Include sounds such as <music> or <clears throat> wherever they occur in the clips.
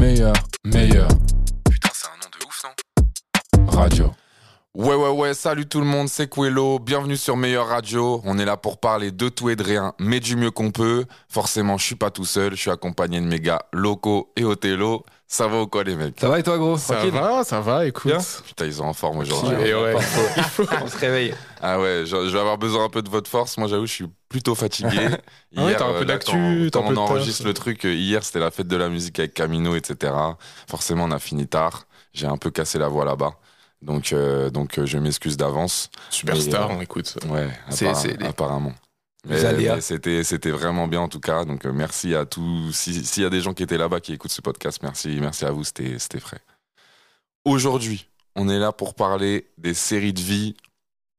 Meilleur, meilleur. Putain, c'est un nom de ouf, non? Radio. Ouais, ouais, ouais, salut tout le monde, c'est Quello, bienvenue sur Meilleur Radio. On est là pour parler de tout et de rien, mais du mieux qu'on peut. Forcément, je suis pas tout seul, je suis accompagné de mes gars Loco et Othello. Ça va ou quoi, les mecs? Ça va et toi, gros? Ça Tranquille? va, ça va, écoute. Bien. Putain, ils sont en forme aujourd'hui. Et ouais. <laughs> On se réveille. Ah ouais, je, je vais avoir besoin un peu de votre force. Moi, j'avoue, je suis plutôt fatigué. <laughs> Ah ouais, t'as un peu euh, là, d'actu, t'as un peu de on enregistre le truc, euh, hier, c'était la fête de la musique avec Camino, etc. Forcément, on a fini tard. J'ai un peu cassé la voix là-bas. Donc, euh, donc euh, je m'excuse d'avance. Superstar, on écoute. Ouais, C'est- appara- les- apparemment. c'était c'était vraiment bien en tout cas. Donc euh, merci à tous. Si- S'il y a des gens qui étaient là-bas qui écoutent ce podcast, merci merci à vous. C'était c'était frais. Aujourd'hui, on est là pour parler des séries de vie.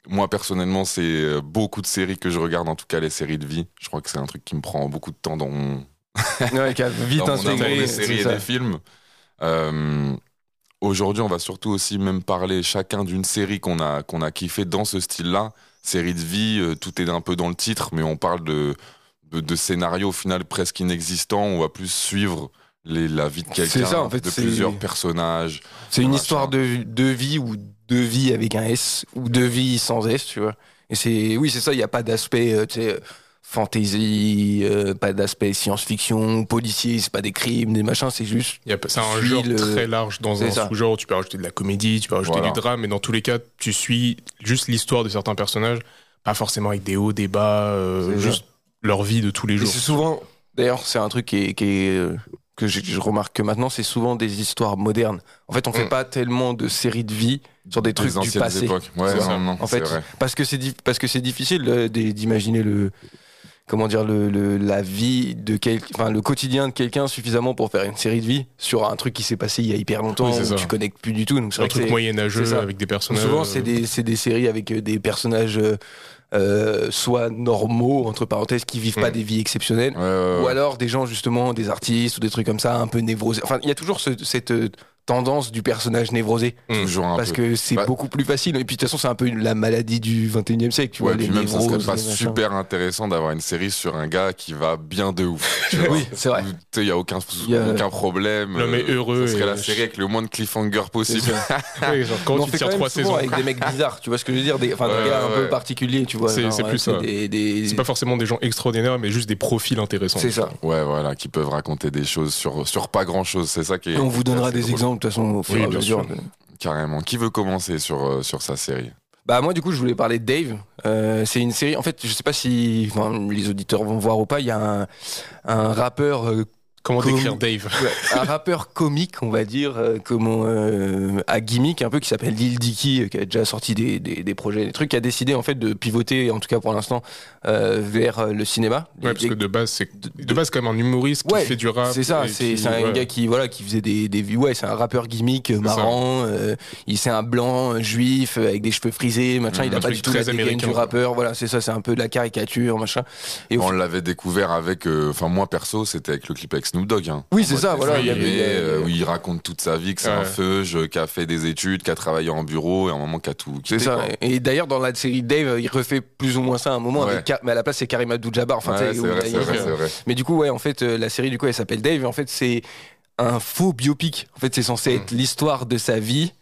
Moi personnellement, c'est euh, beaucoup de séries que je regarde. En tout cas, les séries de vie. Je crois que c'est un truc qui me prend beaucoup de temps dans mon Ouais, qui a <laughs> vite dans mon amour intégré. des séries et des films. Euh, Aujourd'hui, on va surtout aussi même parler chacun d'une série qu'on a, qu'on a kiffé dans ce style-là. Série de vie, euh, tout est un peu dans le titre, mais on parle de, de, de scénarios au final presque inexistants. On va plus suivre les, la vie de quelqu'un, ça, en fait, de plusieurs personnages. C'est une Machin. histoire de, de vie ou de vie avec un S ou de vie sans S, tu vois. Et c'est, oui, c'est ça, il n'y a pas d'aspect, euh, tu sais, fantasy, euh, pas d'aspect science-fiction, policier, c'est pas des crimes, des machins, c'est juste. Il y a- C'est un genre le- très large dans un sous-genre. Tu peux rajouter de la comédie, tu peux rajouter Voilà. du drame, mais dans tous les cas, tu suis juste l'histoire de certains personnages, pas forcément avec des hauts, des bas, euh, juste leur vie de tous les jours. c'est souvent, d'ailleurs, c'est un truc qui est, qui est, euh, que je, je remarque que maintenant, c'est souvent des histoires modernes. En fait, on fait Mm. pas tellement de séries de vie sur des trucs des du passé. époques. Ouais, C'est ça. non, non, En fait, vrai. parce que c'est di- parce que c'est difficile d'imaginer le comment dire le, le- la vie de quel enfin le quotidien de quelqu'un suffisamment pour faire une série de vie sur un truc qui s'est passé il y a hyper longtemps Oui, où ça. tu connectes plus du tout donc c'est un truc moyenâgeux avec des personnages. souvent euh, c'est des c'est des séries avec euh, des personnages euh, euh, soit normaux entre parenthèses qui vivent pas Mm. des vies exceptionnelles Ouais, ouais, ou alors des gens justement des artistes ou des trucs comme ça un peu névrosés enfin il y a toujours ce- cette euh, tendance du personnage névrosé Toujours un parce peu. que c'est Bah- beaucoup plus facile et puis de toute façon c'est un peu la maladie du 21e siècle tu Ouais, vois puis les même ça serait névroses, pas machins. super intéressant d'avoir une série sur un gars qui va bien de ouf. tu vois. <laughs> oui c'est vrai Où, Tu sais, il y a aucun, Il y a- aucun problème. L'homme est Euh, heureux Ça serait la série avec le moins de cliffhanger possible. <laughs> ouais, genre, quand Mais on tu fait tires trois saisons. avec des mecs bizarres tu vois ce que je veux dire des, enfin, Ouais, des gars ouais, un peu particuliers tu vois C'est- plus ça. des- C'est pas forcément des gens extraordinaires, mais juste des profils intéressants. c'est ça Ouais, voilà, qui peuvent raconter des choses sur, sur pas grand chose. C'est ça qui est. et on vous donnera des exemples de toute façon au fur et à mesure. Carrément. Qui veut commencer sur, euh, sur sa série bah moi du coup je voulais parler de Dave Euh, c'est une série en fait je sais pas si enfin, les auditeurs vont voir ou pas il y a un, un rappeur euh, Comment Comme- décrire Dave un rappeur comique, on va dire, euh, comment euh, à gimmick un peu qui s'appelle Lil Dicky, euh, qui a déjà sorti des, des, des projets, des trucs, qui a décidé en fait de pivoter, en tout cas pour l'instant, euh, vers euh, le cinéma. Ouais, parce que de base, c'est de- de base quand même un humoriste qui Ouais, fait du rap. c'est ça, c'est un ouais. gars qui voilà qui faisait des des ouais, c'est un rappeur gimmick marrant. euh, il c'est un blanc un juif avec des cheveux frisés, machin. Mhm. il a pas du tout très la dégaine américain, du rappeur. Voilà, c'est ça, c'est un peu de la caricature, machin. Et On l'avait découvert avec. euh, Enfin, moi perso, c'était avec le clip avec Snoop Dogg. hein. Oui, c'est ça, voilà, il y avait- euh, où il raconte toute sa vie, que c'est un feuge, qui a fait des études, qui a travaillé en bureau et à un moment qui a tout C'est ça. quoi. Et d'ailleurs, dans la série Dave, il refait plus ou moins ça à un moment, Ouais. avec Ka- mais à la place, c'est Karim Abdul-Jabbar. Enfin, Ouais, c'est vrai, c'est vrai, vrai. Mais du coup, ouais, en fait, euh, la série, du coup, elle s'appelle Dave. Et en fait, c'est un faux biopic. En fait, c'est censé Mm. être l'histoire de sa vie.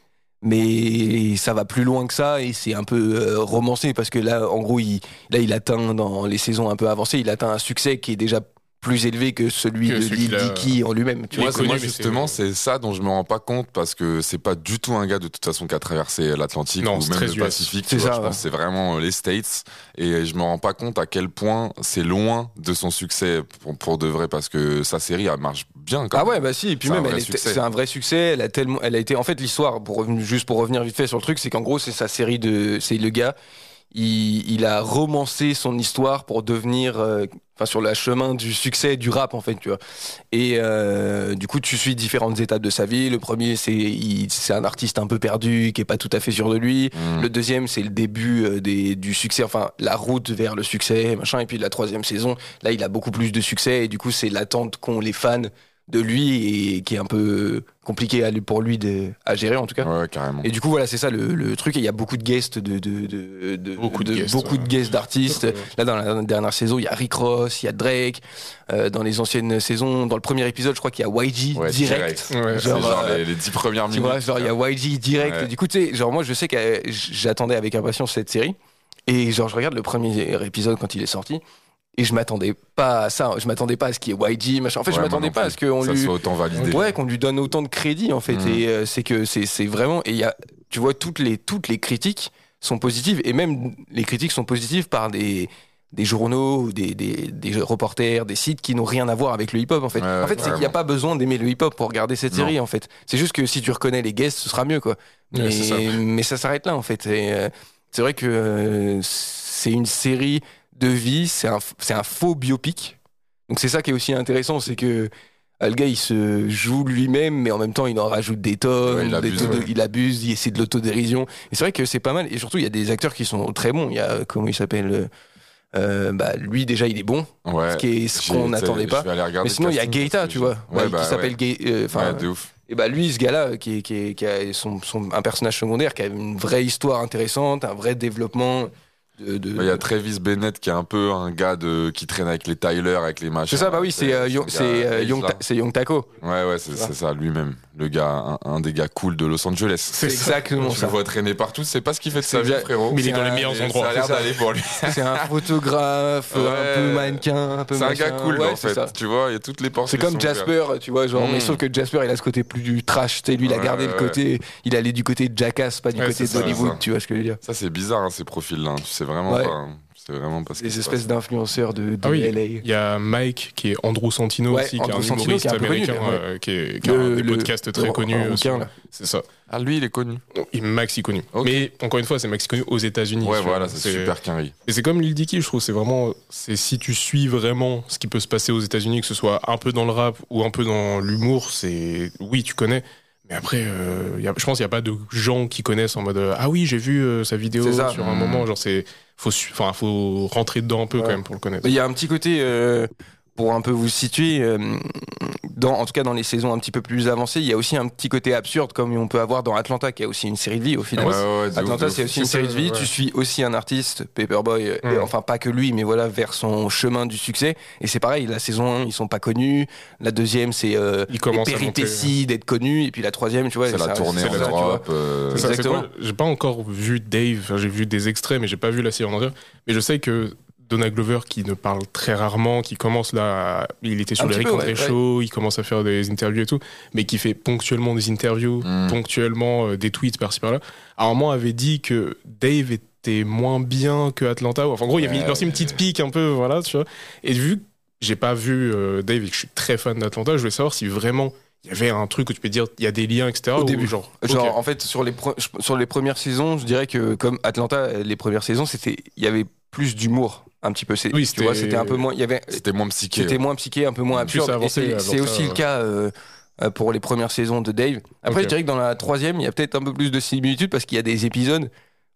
Mais ça va plus loin que ça et c'est un peu euh, romancé parce que là, en gros, il, là, il atteint dans les saisons un peu avancées, il atteint un succès qui est déjà plus élevé que celui Que de Lil Dicky en lui-même. Tu vois, Moi, justement, c'est- ça dont je me rends pas compte parce que c'est pas du tout un gars de toute façon qui a traversé l'Atlantique ou même très le US. Pacifique. C'est ça, ouais. c'est vraiment euh, les States et je me rends pas compte à quel point c'est loin de son succès pour, pour de vrai parce que sa série elle marche bien. Quand Ah ouais, bah si, et puis même, c'est un vrai succès. Elle a tellement, elle a été, en fait, l'histoire, pour juste pour revenir vite fait sur le truc, c'est qu'en gros, c'est sa série de, c'est le gars, il, il a romancé son histoire pour devenir, euh, enfin, sur le chemin du succès du rap, en fait, tu vois. Et euh, du coup, tu suis différentes étapes de sa vie. Le premier, c'est, un artiste un peu perdu, qui est pas tout à fait sûr de lui. Mm. Le deuxième, c'est le début euh, des, du succès, enfin la route vers le succès, machin. Et puis la troisième saison, là, il a beaucoup plus de succès et du coup, c'est l'attente qu'ont les fans de lui et qui est un peu compliqué à, pour lui de, à gérer en tout cas. Ouais, carrément. Et du coup, voilà, c'est ça le, le truc. Et il y a beaucoup de guests, de, de, de, de- Beaucoup de guests, beaucoup ouais. de guests d'artistes. Là, dans la dernière saison, il y a Rick Ross, il y a Drake. Euh, dans les anciennes saisons, dans le premier épisode, je crois qu'il y a YG Ouais, direct. Ouais, C'est genre, genre euh, les, les 10 premières Tu minutes. vois, genre, il y a YG direct. Ouais. Du coup, tu sais, genre, moi, je sais que j'attendais avec impatience cette série. Et genre, je regarde le premier épisode quand il est sorti. Et je m'attendais pas à ça. Je m'attendais pas à ce qu'il y ait YG, machin. En fait, Ouais, je m'attendais pas à ce qu'on lui. soit autant validé. Ouais, qu'on lui donne autant de crédit en fait. Mhm. Et euh, c'est que c'est c'est vraiment. Et il y a, tu vois, toutes les toutes les critiques sont positives et même les critiques sont positives par des des journaux, ou des, des, des reporters, des sites qui n'ont rien à voir avec le hip-hop en fait. Ouais, en fait, c'est qu'il n'y a pas besoin d'aimer le hip-hop pour regarder cette Non. série en fait. C'est juste que si tu reconnais les guests, ce sera mieux quoi. Mais, ça. mais ça s'arrête là en fait. Euh, c'est vrai que euh, c'est une série de vie, c'est un, un faux biopic. Donc c'est ça qui est aussi intéressant, c'est que euh, le gars il se joue lui-même, mais en même temps il en rajoute des tonnes, Ouais, il des abuse, de- il abuse, il essaie de l'autodérision. Et c'est vrai que c'est pas mal. Et surtout il y a des acteurs qui sont très bons. Il y a euh, comment il s'appelle euh, bah, lui déjà il est bon, Ouais. ce qui est ce J'ai- qu'on n'attendait pas. Mais sinon il y a Gaeta, tu vois, Ouais, bah, bah, qui s'appelle euh, enfin, Ouais, de ouf. et bah lui, ce gars-là, qui, est- qui, est- qui a son, son- un personnage secondaire, qui a une vraie histoire intéressante, un vrai développement de. de- Il y a Travis Bennett qui est un peu un gars de qui traîne avec les Tyler, avec les machins. c'est ça, bah oui, c'est euh, Young, euh, Young Taco. Ouais, ouais, c'est Ça. c'est ça, lui-même. Le gars, un, un des gars cool de Los Angeles. C'est exactement ça. le vois traîner partout, c'est pas ce qu'il fait de sa vie, frérot. Mais il est dans les meilleurs endroits. Ça a l'air d'aller pour lui. <laughs> C'est un <laughs> photographe, Ouais. un peu mannequin, un peu C'est un gars cool, Ouais, en fait. ça. Tu vois, il y a toutes les portes. C'est comme Jasper, tu vois, genre, mais Mm. sauf que Jasper, il a ce côté plus du trash, tu sais, lui, il a Ouais, gardé le côté, il allait du côté de Jackass, pas du côté d'Hollywood, tu vois ce que je veux dire. Ça, c'est bizarre, hein, ces profils-là. Tu sais vraiment pas. C'est vraiment pas ce qui Des espèces d'influenceurs de, de Ah oui. LA. Il y a Mike qui est Andrew Santino Ouais, aussi, qui est un Santino, humoriste qui est connu, américain ouais. euh, qui, est, qui a Le- un des le- podcasts très connus. euh. C'est ça. Ah, lui, il est connu. Il maxi connu. Mais encore une fois, c'est maxi connu aux États-Unis. Ouais, voilà, c'est super carré. Et c'est comme Lil Dicky, je trouve, c'est vraiment, c'est si tu suis vraiment ce qui peut se passer aux États-Unis, que ce soit un peu dans le rap ou un peu dans l'humour, c'est, oui, tu connais. Mais après, euh, y a- je pense qu'il n'y a pas de gens qui connaissent en mode, euh, ah oui, j'ai vu euh, sa vidéo sur un moment, genre c'est, faut, faut rentrer dedans un peu Ouais. quand même pour le connaître. Il y a un petit côté, euh, pour un peu vous situer, euh, dans, en tout cas dans les saisons un petit peu plus avancées, il y a aussi un petit côté absurde comme on peut avoir dans Atlanta, qui a aussi une série de vie au final. Ouais, ouais, ouf, Atlanta, c'est aussi une série de vie. ouais. Tu suis aussi un artiste, Paperboy, euh, et Ouais. enfin pas que lui, mais voilà, vers son chemin du succès. Et c'est pareil, la saison 1, ils sont pas connus. La deuxième, c'est euh, Il les commence à monter. péripéties d'être connu. Et puis la troisième, tu vois, C'est la ça- tournée c'est en. Europe. euh, C'est ça, c'est Exactement. quoi? J'ai pas encore vu Dave, enfin, j'ai vu des extraits, mais j'ai pas vu la série en entière. Mais je sais que Donald Glover, qui ne parle très rarement, qui commence là, à- il était sur Un les Rick peu, André ouais, Show, il commence à faire des interviews et tout, mais qui fait ponctuellement des interviews, Mm. ponctuellement euh, des tweets par-ci par-là. Moment, avait dit que Dave était moins bien que Atlanta. Enfin, en gros, il y avait Ouais, une petite pique un peu, voilà, tu vois. Et vu que j'ai pas vu euh, Dave et que je suis très fan d'Atlanta, je voulais savoir si vraiment il y avait un truc où tu peux dire il y a des liens, etc. Au début. genre, Genre, en fait, sur les, sur les premières saisons, je dirais que comme Atlanta, les premières saisons, c'était, il y avait plus d'humour, un petit peu. C'est- Oui, tu vois, c'était- un peu moins, il y avait, C'était moins psyché. c'était ouais. moins psyché, un peu moins absurde. Avancé, c'est, aussi le cas euh, euh, pour les premières saisons de Dave. Après, je dirais que dans la troisième, il y a peut-être un peu plus de similitude parce qu'il y a des épisodes.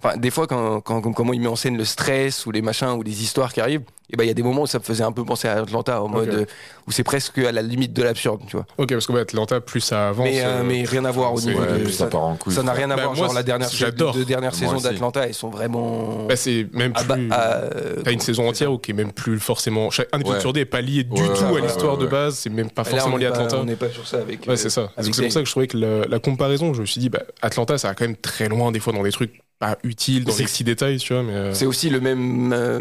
Enfin, des fois, quand, quand, quand- comment il met en scène le stress ou les machins ou les histoires qui arrivent, et ben il y a des moments où ça me faisait un peu penser à Atlanta, en mode euh, où c'est presque à la limite de l'absurde, tu vois. Ok, parce que ouais, Atlanta, plus ça avance. Mais, euh, euh, mais rien à voir au niveau Ouais, de ça ça. part en couille. Ça n'a rien à Bah, voir. moi, Genre la dernière, j'adore. deux dernières Moi saisons d'Atlanta, elles sont vraiment. Bah, c'est même Ah plus. bah, euh, T'as une saison entière où qui est même plus forcément. Chaque, un épisode Ouais. sur deux est pas lié du Ouais, tout ouais, à l'histoire ouais, de ouais. base. C'est même pas là, forcément lié à n'est Atlanta. On n'est pas sur ça avec. Ouais, c'est ça. C'est pour ça que je trouvais que la, la comparaison, je me suis dit, bah, Atlanta, ça va quand même très loin des fois dans des trucs pas utiles, dans les petits détails, tu vois. Mais euh, C'est aussi le même, euh,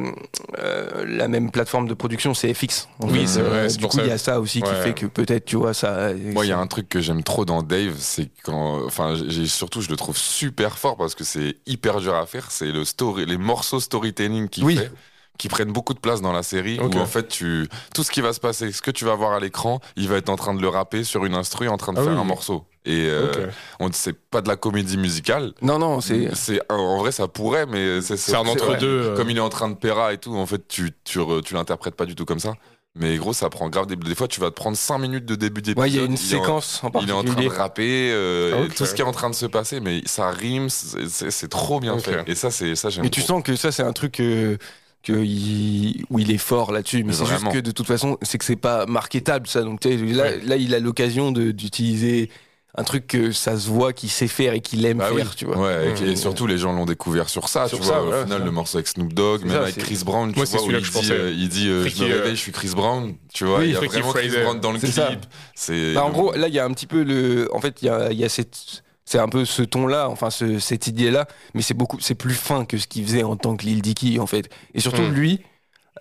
euh, la même plateforme de production, c'est FX. Oui, c'est vrai, Du pour coup, ça. il y a ça aussi qui fait que peut-être, tu vois, ça. Moi, il y a un truc que j'aime trop dans Dave, c'est quand, enfin, j'ai surtout, je le trouve super fort parce que c'est hyper dur à faire. C'est le story, les morceaux storytelling qu'il Oui. fait, qui prennent beaucoup de place dans la série. Ok. Où en fait, tu, tout ce qui va se passer, ce que tu vas voir à l'écran, il va être en train de le rapper sur une instru, en train de Ah faire oui. un morceau. Et euh, ok. on c'est pas de la comédie musicale. Non, non, c'est. C'est en vrai, ça pourrait, mais c'est un entre-deux. euh, Comme il est en train de péra et tout, en fait, tu, tu, tu l'interprètes pas du tout comme ça. Mais gros, ça prend grave des, des fois, tu vas te prendre 5 minutes de début d'épisode. Ouais, il y a une il est en- séquence en il est en train particulier. de rapper, euh, Ah, et tout ce qui est en train de se passer, mais ça rime, c'est- trop bien fait. Et ça, c'est ça j'aime. Mais tu trop. sens que ça, c'est un truc que que il, où il est fort là-dessus, mais, Mais c'est juste que de toute façon, c'est que c'est pas marketable ça. Donc là, Ouais. là, il a l'occasion de- d'utiliser un truc que ça se voit qu'il sait faire et qu'il aime Bah faire, oui. tu vois. Ouais, et, Mmh. et surtout les gens l'ont découvert sur ça, Sur tu ça, vois. ouais, au final, le morceau avec Snoop Dogg, même ça, avec Chris Brown, tu Moi, vois, où celui-là il dit, pensais. euh, il dit euh, je me euh, réveille, je suis Chris Brown, tu vois. Oui, il y a Freaky vraiment Chris. Brown dans le clip. Bah, en gros, là, il y a un petit peu le. En fait, il y a, il y a cette. C'est un peu ce ton-là, enfin ce- cette idée-là, mais c'est beaucoup, c'est plus fin que ce qu'il faisait en tant que Lil Dicky en fait. Et surtout Mm. lui,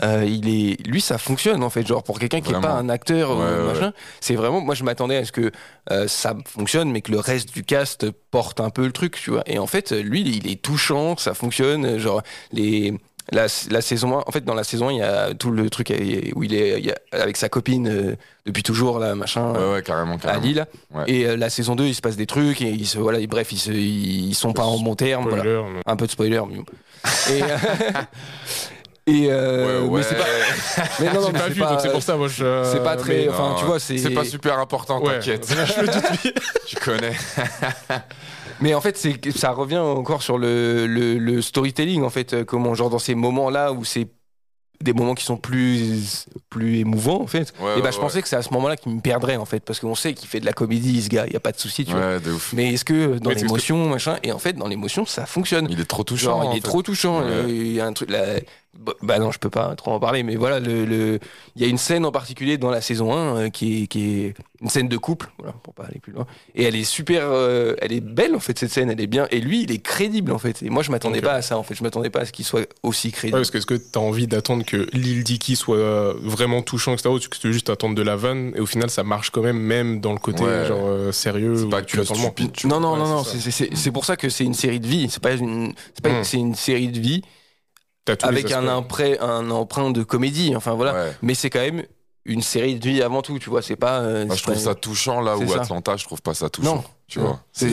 euh, il est, lui ça fonctionne en fait, genre pour quelqu'un qui est Vraiment. pas un acteur Ouais, machin, c'est vraiment, moi je m'attendais à ce que euh, ça fonctionne, mais que le reste du cast porte un peu le truc, tu vois. Et en fait, lui, il est touchant, ça fonctionne, genre les. La, la saison 1, en fait, dans la saison 1, il y a tout le truc où il est il a- avec sa copine euh, depuis toujours, là, machin ouais, ouais, carrément, à carrément. Lille. Ouais. Et euh, la saison 2, il se passe des trucs et ils se, voilà, et bref, ils, se, ils sont pas en bon terme. Voilà. Spoiler, mais- Un peu de spoiler, mais. Et, euh, <laughs> et euh, Ouais, ouais. mais c'est pas. Mais non, non, <laughs> mais pas c'est vu, pas- donc c'est pour ça, moi je. c'est pas très- mais- enfin, Non, tu vois, c'est- C'est pas super important, Ouais. t'inquiète. <laughs> Je me doute <laughs> tu connais. Mais en fait, c'est ça revient encore sur le, le, le storytelling, en fait, euh, comment, genre dans ces moments-là où c'est des moments qui sont plus, plus émouvants, en fait. Ouais, et bah, ouais, je ouais. pensais que c'est à ce moment-là qu'il me perdrait, en fait, parce qu'on sait qu'il fait de la comédie, ce gars, il y a pas de souci, tu vois. Ouais, de ouf. Mais est-ce que dans Ouais, ce que- l'émotion, machin, et en fait, dans l'émotion, ça fonctionne. Il est trop touchant. Genre, en il est fait. trop touchant. Ouais. Il y a un truc. Là, bah, bah non, je peux pas trop en parler, mais voilà, le, le- il y a une scène en particulier dans la saison 1 euh, qui, est, qui est une scène de couple, voilà, pour pas aller plus loin. Et elle est super, euh, elle est belle en fait cette scène, elle est bien. Et lui, il est crédible en fait. Et moi, je m'attendais pas à ça en fait. Je m'attendais pas à ce qu'il soit aussi Ouais, crédible. parce que est-ce que t'as envie d'attendre que Lil Dicky soit vraiment touchant, etc. Ou que tu veux juste attendre de la vanne et au final ça marche quand même, même dans le côté Ouais. genre euh, sérieux C'est pas tu que stupide, tu non, non, non, ouais, non. c'est c'est- C'est c'est pour ça que c'est une série de vie. C'est pas une, c'est pas, Mm. c'est une série de vie avec un emprunt, un emprunt de comédie. Enfin voilà. Ouais. Mais c'est quand même une série de vie avant tout. Tu vois, c'est pas. euh, je trouve pas- ça touchant là où ça. Atlanta, je trouve pas ça touchant. Non. Tu vois, C'est-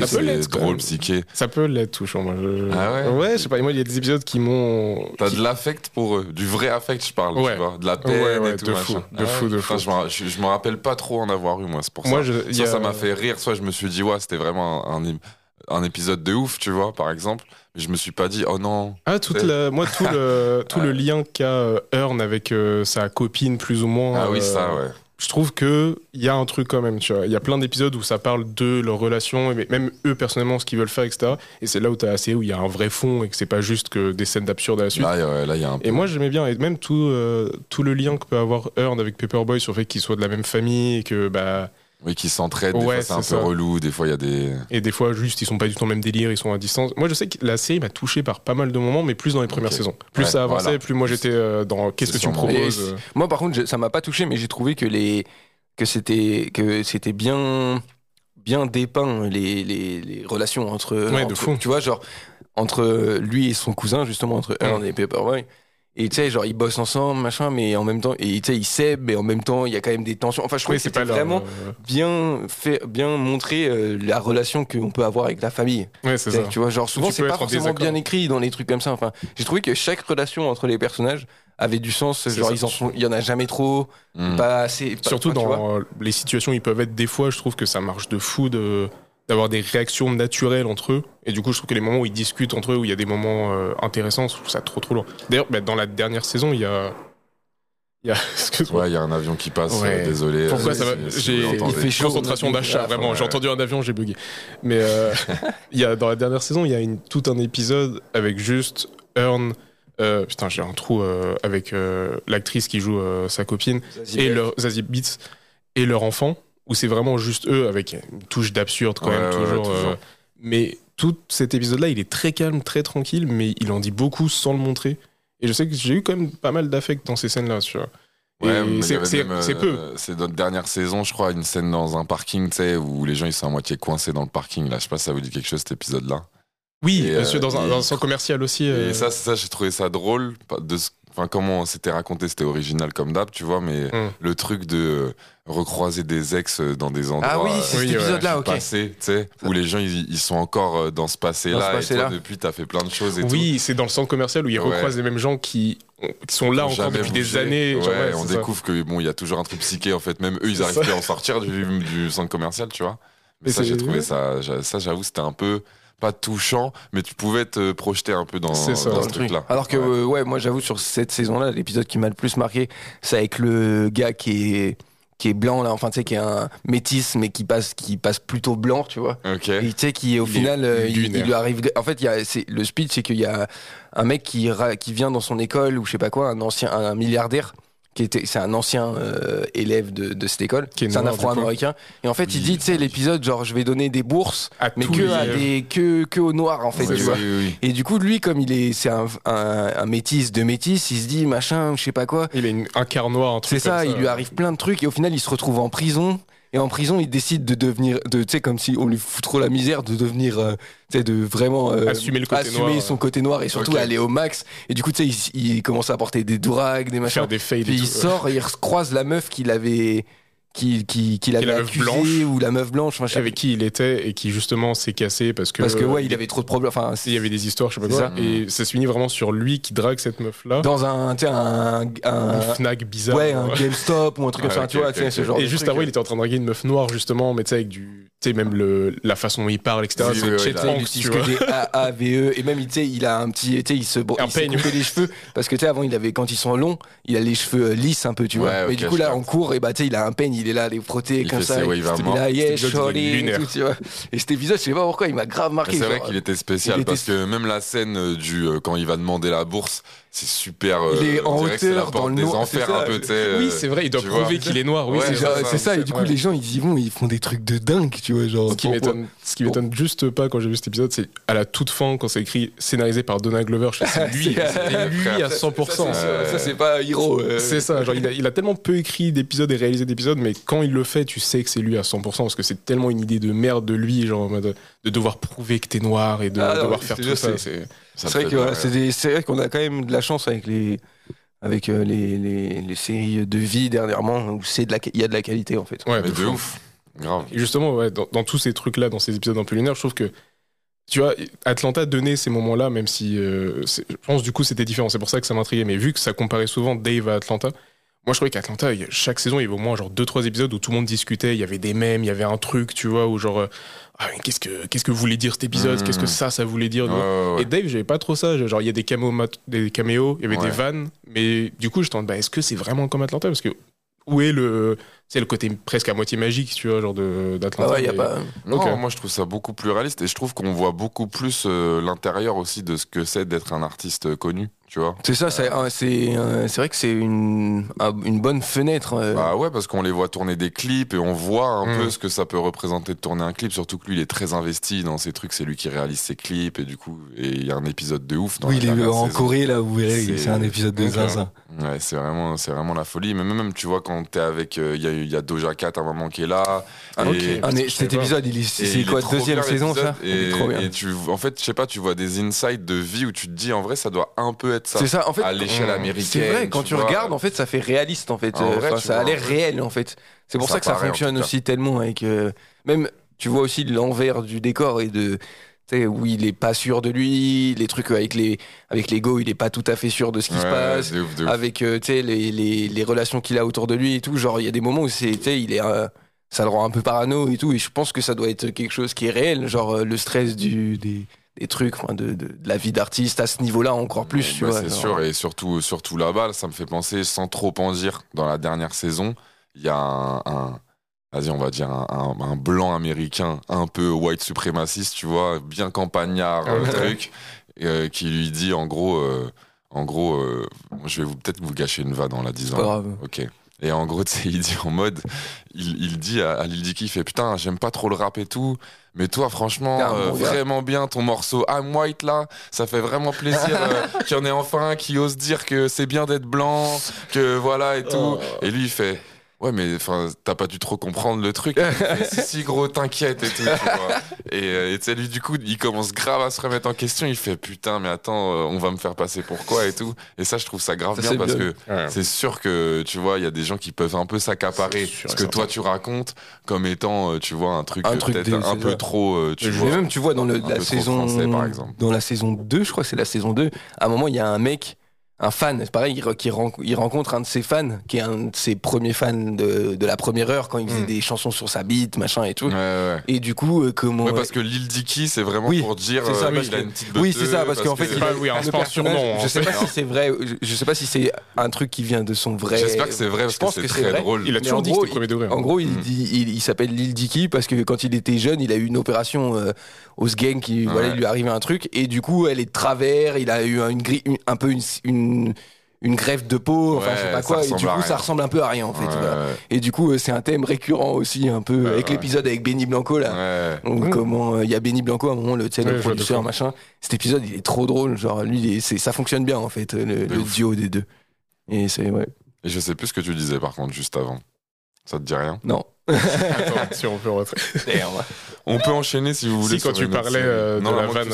drôle, psyché. Ça peut l'être touchant. Moi, je... Ah ouais? Je sais pas. Moi, il y a des épisodes qui m'ont. T'as qui- de l'affect pour eux, du vrai affect, je parle, Ouais. tu vois, de la peine Ouais, ouais, et tout de machin. fou, de fou, de fou. je me ra- je, je me rappelle pas trop en avoir eu, moi, c'est pour Moi, ça. je, Soit a- ça m'a fait rire, soit je me suis dit, ouais, c'était vraiment un, un, un épisode de ouf, tu vois, par exemple. Mais je me suis pas dit, oh non. Ah, toute la... moi, tout le, <laughs> tout le lien qu'a euh, Earn avec euh, sa copine, plus ou moins. Ah oui, euh, ça, ouais. Je trouve que il y a un truc quand même, tu vois. Il y a plein d'épisodes où ça parle de leur relation, mais même eux personnellement, ce qu'ils veulent faire, etc. Et c'est là où t'as assez, où il y a un vrai fond et que c'est pas juste que des scènes d'absurde à la suite. Là, ouais, là, il y a un peu. Et moi j'aimais bien, et même tout, euh, tout le lien que peut avoir Earn avec Paperboy sur le fait qu'ils soient de la même famille et que bah Oui, qui s'entraident, des Ouais, fois c'est un peu relou, des fois il y a des. et des fois juste ils sont pas du tout dans le même délire, ils sont à distance. Moi je sais que la série m'a touché par pas mal de moments, mais plus dans les premières saisons. Plus Ouais, ça avançait, voilà. plus moi j'étais euh, dans qu'est-ce que tu me proposes. Et euh. Moi, par contre, je- ça m'a pas touché, mais j'ai trouvé que les que c'était que c'était bien bien dépeint les, les, les relations entre, Ouais, de entre- fou. tu vois genre entre lui et son cousin justement entre Earn Ouais. et Paperboy et tu sais genre ils bossent ensemble machin mais en même temps et tu sais ils s'aiment mais en même temps il y a quand même des tensions enfin je trouve Oui, que c'est c'était leur, vraiment euh, bien fait bien montré euh, la relation qu'on peut avoir avec la famille Ouais, c'est ça. tu vois, genre souvent c'est pas forcément désaccord. bien écrit dans les trucs comme ça. Enfin, j'ai trouvé que chaque relation entre les personnages avait du sens. Genre ça. ils en font, il y en a jamais trop, Hmm. pas assez. pas- Surtout dans les situations, ils peuvent être des fois, je trouve que ça marche de fou de d'avoir des réactions naturelles entre eux. Et du coup, je trouve que les moments où ils discutent entre eux, où il y a des moments euh, intéressants, je trouve ça trop trop lourd. D'ailleurs, bah, dans la dernière saison, il y a, il y a. <laughs> Ouais, il y a un avion qui passe, Ouais. euh, désolé. Pourquoi euh, ça va J'ai concentration d'achat, vraiment. ouais. J'ai entendu un avion, j'ai bugué. Mais euh, <laughs> il y a dans la dernière saison, il y a une, tout un épisode avec juste Earn. euh, putain, j'ai un trou euh, avec euh, l'actrice qui joue euh, sa copine et leur Zazie Beats et leur enfant où c'est vraiment juste eux avec une touche d'absurde quand Ouais, même ouais, toujours. ouais, toujours. euh, mais tout cet épisode-là, il est très calme, très tranquille, mais il en dit beaucoup sans le montrer. Et je sais que j'ai eu quand même pas mal d'affect dans ces scènes-là, tu vois. Ouais, c'est- c'est euh, peu. C'est notre dernière saison, je crois, une scène dans un parking, tu sais, où les gens ils sont à moitié coincés dans le parking. Là, je sais pas si ça vous dit quelque chose cet épisode-là. Oui, Et, euh, euh, dans, un, dans un centre commercial aussi. euh, Et ça, ça, j'ai trouvé ça drôle. De Enfin, comment c'était raconté, c'était original comme d'hab, tu vois, mais Mm. le truc de recroiser des ex euh, dans des endroits. Ah oui, c'est Oui, cet ouais. épisode-là, ok. passé, tu sais, où les gens ils, ils sont encore euh, dans ce Dans passé-là. ce Et toi, passé-là. depuis, t'as fait plein de choses et oui, c'est dans le centre commercial où ils Ouais. recroisent les mêmes gens qui, qui sont là Ont encore jamais depuis des années. Ouais, genre, ouais, on c'est ça. découvre que bon, il y a toujours un truc psyché en fait. Même eux, ils C'est arrivent ça. plus à en sortir du, du centre commercial, tu vois. Mais Et ça, j'ai trouvé ça, j'a- ça, j'avoue, c'était un peu. pas touchant, mais tu pouvais te projeter un peu dans, C'est ça, dans dans ce le truc-là. Alors que, Ouais. euh, ouais, moi j'avoue, sur cette saison-là, l'épisode qui m'a le plus marqué, c'est avec le gars qui est, qui est blanc, là, enfin, tu sais, qui est un métis, mais qui passe, qui passe plutôt blanc, tu vois. Ok. Et tu sais, qui au Il final, euh, il, lui arrive. En fait, il y a, c'est, le speech, c'est qu'il y a un mec qui, qui vient dans son école, ou je sais pas quoi, un ancien, un, milliardaire. Qui était, c'est un ancien euh, élève de, de cette école, est c'est un afro-américain. Et en fait, il dit, tu sais, l'épisode, genre, je vais donner des bourses, À mais que à élèves. des, que, que aux noirs, en fait, Oui, tu vois. oui, oui. Et du coup, lui, comme il est, c'est un, un, un métis de métis, il se dit machin, je sais pas quoi. Il a une- un quart noir, C'est ça, il lui arrive plein de trucs et au final, il se retrouve en prison. Et en prison, il décide de devenir, de, tu sais, comme si on lui fout trop la misère, de devenir, euh, tu sais, de vraiment euh, Assumer le côté assumer noir, son côté noir et surtout aller au max. Et du coup, tu sais, il, il commence à apporter des drags, des machins. Faire des fades Puis et il tout. sort et il croise la meuf qu'il avait, qui, qui, qu'il avait meuf blanche. ou la meuf blanche. Enfin, Avec qui il était et qui justement s'est cassé parce que. parce que ouais, il avait trop de problèmes. Enfin, il y avait des histoires, je sais pas quoi. ça. Et ça se finit vraiment sur lui qui drague cette meuf-là. dans un, tu sais, un, un, Fnac bizarre. ouais, un GameStop ou un truc comme ça, tu vois, ce genre Et juste avant, il était en train de draguer une meuf noire, justement, mais tu sais, avec du. Tu sais, même le, la façon dont il parle, etc. C'est Chet là. Tu vois. des A, V, E, et même, tu sais, il a un petit, tu sais, il se, Un il coupé les cheveux, parce que, tu sais, avant, il avait, quand ils sont longs, il a les cheveux euh, lisses un peu, tu vois. Mais du coup, là, en cours, et bah, tu sais, il a un peigne, il est là, les frotter Il comme ça. il est mort. là, yeah, shorty, et tout, tu vois. Et cet épisode, je sais pas pourquoi, il m'a grave marqué. C'est vrai qu'il était spécial il était- parce que même la scène euh, du euh, quand il va demander la bourse, c'est super. euh, Il est en hauteur, dans le des noir, enfers un peu, tu sais. Oui, euh, c'est vrai, il doit prouver qu'il est noir. Oui, Ouais, C'est genre- ça, et du coup, Ouais. les gens, ils y vont, ils font des trucs de dingue, tu vois, genre. Ce qui m'étonne, ce qui m'étonne juste pas quand j'ai vu cet épisode, c'est à la toute fin, quand c'est écrit scénarisé par Donald Glover, je sais, c'est <laughs> lui, lui à 100%. Ça, c'est- Ça, c'est pas Hiro. euh, C'est ça, genre il a, il a tellement peu écrit d'épisodes et réalisé d'épisodes, mais quand il le fait, tu sais que c'est lui à 100% parce que c'est tellement une idée de merde de lui, genre en mode de devoir prouver que t'es noir et de Ah non, devoir faire tout ça. c'est- vrai que fait ouais, qu'on a quand même de la chance avec les avec euh, les, les, les séries de vie dernièrement où c'est de la il y a de la qualité en fait. ouais, de ouf. Grave. Et justement, ouais, dans, dans tous ces trucs-là, dans ces épisodes un peu lunaires, je trouve que tu vois, Atlanta donnait ces moments-là, même si euh, je pense du coup c'était différent. C'est pour ça que ça m'intriguait. Mais vu que ça comparait souvent Dave à Atlanta, moi je trouvais qu'Atlanta, chaque saison, il y avait au moins genre deux trois épisodes où tout le monde discutait. Il y avait des mèmes, il y avait un truc, tu vois, où genre euh, ah, qu'est-ce que qu'est-ce que voulait dire cet épisode? Qu'est-ce que ça, ça voulait dire? Ouais. Et Dave, j'avais pas trop ça. Genre, il y a des caméos, des caméos, il y avait Ouais. des vannes, mais du coup, je tente, bah, est-ce que c'est vraiment comme Atlanta? Parce que où est le, c'est le côté presque à moitié magique, tu vois, genre de Ah d'Atlanta. ouais, il y a Et- pas Non, moi je trouve ça beaucoup plus réaliste et je trouve qu'on voit beaucoup plus euh, l'intérieur aussi de ce que c'est d'être un artiste euh, connu, tu vois. C'est ça, c'est un- c'est euh, c'est vrai que c'est une un- une bonne fenêtre. euh, Bah ouais, parce qu'on les voit tourner des clips et on voit un Mm. peu ce que ça peut représenter de tourner un clip. Surtout que lui, il est très investi dans ces trucs. C'est lui qui réalise ses clips et du coup, et il y a un épisode de ouf. Dans oui, la il est en saison. Corée là, vous verrez, C'est- un épisode de zinzin. Ouais, c'est vraiment, c'est vraiment la folie. Mais même, tu vois, quand t'es avec, euh, il y, a, il y a Doja Cat à un moment qui est là. Ah, et- ok. Ah, mais cet épisode, il est c'est est quoi deuxième saison ça? L'épisode. Il est Et, trop bien. et tu, en fait, je sais pas, tu vois des insights de vie où tu te dis, en vrai, ça doit un peu être ça. C'est ça, en fait. à l'échelle américaine. C'est vrai, quand tu, vois. regardes, en fait, ça fait réaliste, en fait. En vrai, ça a l'air réel, en fait. C'est pour ça, Ça que ça fonctionne aussi tellement avec. euh, même, tu vois aussi l'envers du décor et de. Où il est pas sûr de lui, les trucs avec les, avec les go, il est pas tout à fait sûr de ce qui se passe. ouf, ouf. Avec, euh, les, les, les relations qu'il a autour de lui et tout. Genre, il y a des moments où c'est, il est. euh, ça le rend un peu parano et tout. Et je pense que ça doit être quelque chose qui est réel. Genre, euh, le stress du, des, des trucs, enfin, de, de, de la vie d'artiste à ce niveau-là encore plus, Bah. C'est genre. sûr, et surtout, surtout là-bas, ça me fait penser, sans trop en dire, dans la dernière saison, il y a un, un- vas-y, on va dire un, un- un blanc américain, un peu white suprémaciste, tu vois, bien campagnard, Ah euh, truc, euh, qui lui dit, en gros, euh, en gros, euh, je vais vous peut-être vous gâcher une vanne en la C'est disant. pas grave. Ok. Et en gros, <laughs> tu sais, il dit en mode, il, il dit à, à Lil Dicky, il fait putain, j'aime pas trop le rap et tout, mais toi, franchement, euh, vraiment bien ton morceau I'm White là, ça fait vraiment plaisir euh, <laughs> qu'il y en ait enfin un qui ose dire que c'est bien d'être blanc, que voilà et tout. Oh. Et lui, il fait. Ouais, mais enfin, t'as pas dû trop comprendre le truc. <laughs> Si, si, gros, t'inquiète et tout, tu vois. Et euh, et tu sais, lui, du coup, il commence grave à se remettre en question. Il fait putain, mais attends, euh, on va me faire passer pour quoi et tout. Et ça, je trouve ça grave Ça, bien parce bien. que c'est sûr que, tu vois, il y a des gens qui peuvent un peu s'accaparer ce que toi tu racontes comme étant, euh, tu vois, un truc, Un truc peut-être un peu trop, tu vois. Même, tu vois, dans le, la saison. français, par exemple. Dans la saison 2, je crois que c'est la saison 2, à un moment, il y a un mec, un fan, c'est pareil, il, re- qui il rencontre un de ses fans, qui est un de ses premiers fans de, de la première heure, quand il faisait Mm. des chansons sur sa bite, machin et tout. Ouais, ouais. Et du coup, euh, comment. Ouais, parce que Lil Dicky, c'est vraiment Oui, pour dire c'est ça, euh, parce il a que- une petite Oui, c'est ça, parce qu'en fait, il pas- a- oui, un- le pas un personnage, surnom, en Je sais fait. pas si c'est vrai, je, je sais pas si c'est un truc qui vient de son vrai. J'espère que c'est vrai parce Je pense que c'est que c'est très vrai. drôle. Il a toujours en dit que gros, c'était premier degré. hein. En gros, il, Mm. il, il s'appelle Lil Dicky parce que quand il était jeune, il a eu une opération euh, au Sgang qui voilà, il lui arrivé un truc et du coup, elle est de travers. Il a eu une- un peu une, une, une greffe de peau, enfin Ouais, je sais pas ça quoi. Et ressemble du coup, ça ressemble un peu à rien en fait. Ouais, voilà. ouais, Et du coup, euh, c'est un thème récurrent aussi un peu Ouais, avec ouais. l'épisode avec Benny Blanco là. ouais. Donc, comment euh, il y a Benny Blanco à un moment le, le producteur machin cet épisode il est trop drôle genre lui c'est ça fonctionne bien en fait le, duo des deux et c'est ouais Et je sais plus ce que tu disais par contre juste avant. Ça te dit rien? Non <laughs> Attends, <laughs> si on peut rentrer. On peut enchaîner si vous voulez. Si, quand tu parlais euh, de non, la vanne.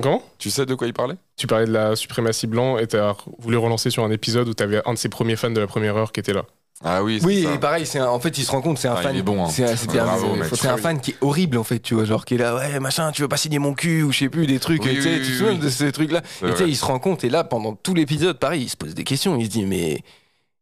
Comment? Tu sais de quoi il parlait? Tu parlais de la suprématie blanc et t'as voulu relancer sur un épisode où t'avais un de ses premiers fans de la première heure qui était là. Ah oui, c'est oui ça. et pareil c'est un- en fait il se rend compte c'est un Ah, fan il est bon, hein. c'est un, c'est Ouais, un- bravo, mec. c'est un fan qui est horrible en fait tu vois genre qui est là ouais machin tu veux pas signer mon cul ou je sais plus des trucs Oui, tu sais oui, tu te oui, souviens oui. de ces trucs là C'est et tu sais il se rend compte et là pendant tout l'épisode pareil il se pose des questions il se dit mais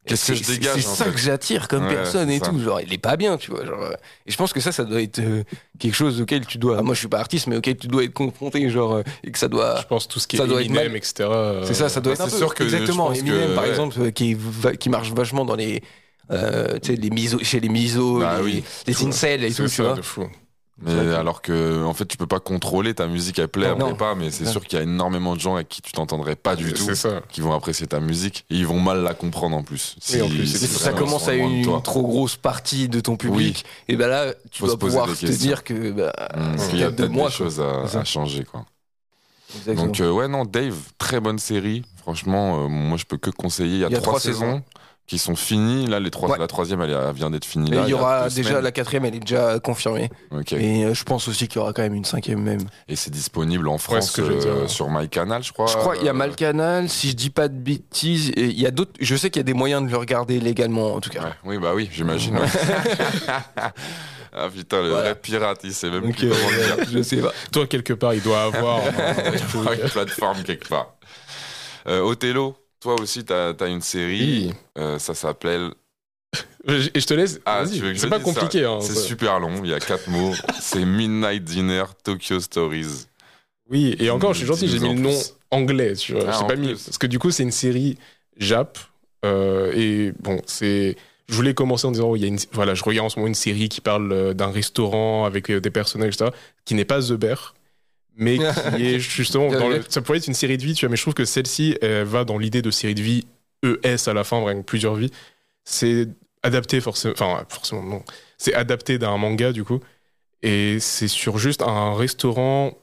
Qu'est-ce que je c'est- dégage, C'est en ça fait que j'attire comme Ouais, personne et ça. tout. Genre, il est pas bien, tu vois. Genre, euh, et je pense que ça, ça doit être euh, quelque chose auquel tu dois. Moi, je suis pas artiste, mais auquel tu dois être confronté, genre, euh, et que ça doit. Je pense tout ce qui ça est doit être Eminem, mal. etc. euh, C'est ça, ça doit bah, être un c'est peu. sûr que je exactement. pense Eminem, que, par ouais. exemple, euh, qui, va- qui marche vachement dans les. Euh, tu sais, les misos, chez les misos, Bah les, oui. les incels et tout, tu ça, vois. Mais que- alors que, en fait, tu peux pas contrôler ta musique, elle plaît, elle plaît pas, mais c'est sûr qu'il y a énormément de gens avec qui tu t'entendrais pas du tout, ça. qui vont apprécier ta musique, et ils vont mal la comprendre en plus. Oui, en plus, c'est si Et si ça commence à une, trop grosse partie de ton public, et ben là, tu Faut dois pouvoir te questions. dire que. Bah, c'est qu'il y a peut-être de peut-être moi, des choses à, changer, quoi. Exactement. Donc, euh, ouais, non, Dave, très bonne série. Franchement, euh, moi, je peux que conseiller. Il y a, trois, saisons, qui sont finies. Là, les trois, Ouais. la troisième, elle vient d'être finie. Et là, il y aura déjà semaines. la quatrième, elle est déjà confirmée. Ok. Et euh, je pense aussi qu'il y aura quand même une cinquième même. Et c'est disponible en France ce que euh, ouais. sur MyCanal, je crois. Je crois qu'il y a Euh, Malcanal, si je dis pas de bêtises. Et il y a d'autres. Je sais qu'il y a des moyens de le regarder légalement, en tout cas. ouais. Oui, bah oui, j'imagine. ouais. <laughs> <laughs> ah putain, le Voilà. vrai pirate, il sait même plus euh, comment le dire. je sais pas. Toi, quelque part, il doit avoir. <laughs> Aura une plateforme quelque part. Euh, Othello, toi aussi, t'as as une série. Oui. Euh, ça s'appelle. <laughs> Et je te laisse. Ah, tu c'est pas compliqué. hein, C'est super long, il y a quatre mots. <laughs> C'est Midnight Dinner Tokyo Stories. Oui, et encore, je suis gentil, j'ai mis le nom plus. anglais, tu vois. Ah, pas mis parce que du coup, c'est une série Jap. euh, et bon, c'est. Je voulais commencer en disant, oh, il y a une, voilà, je regarde en ce moment une série qui parle euh, d'un restaurant avec des personnages, etc., qui n'est pas The Bear, mais <laughs> qui est justement dans le- ça pourrait être une série de vie, tu vois, mais je trouve que celle-ci, elle va dans l'idée de série de vie ES à la fin, vraiment plusieurs vies. C'est adapté forcément, enfin forcément non, c'est adapté d'un manga du coup, et c'est sur juste un restaurant.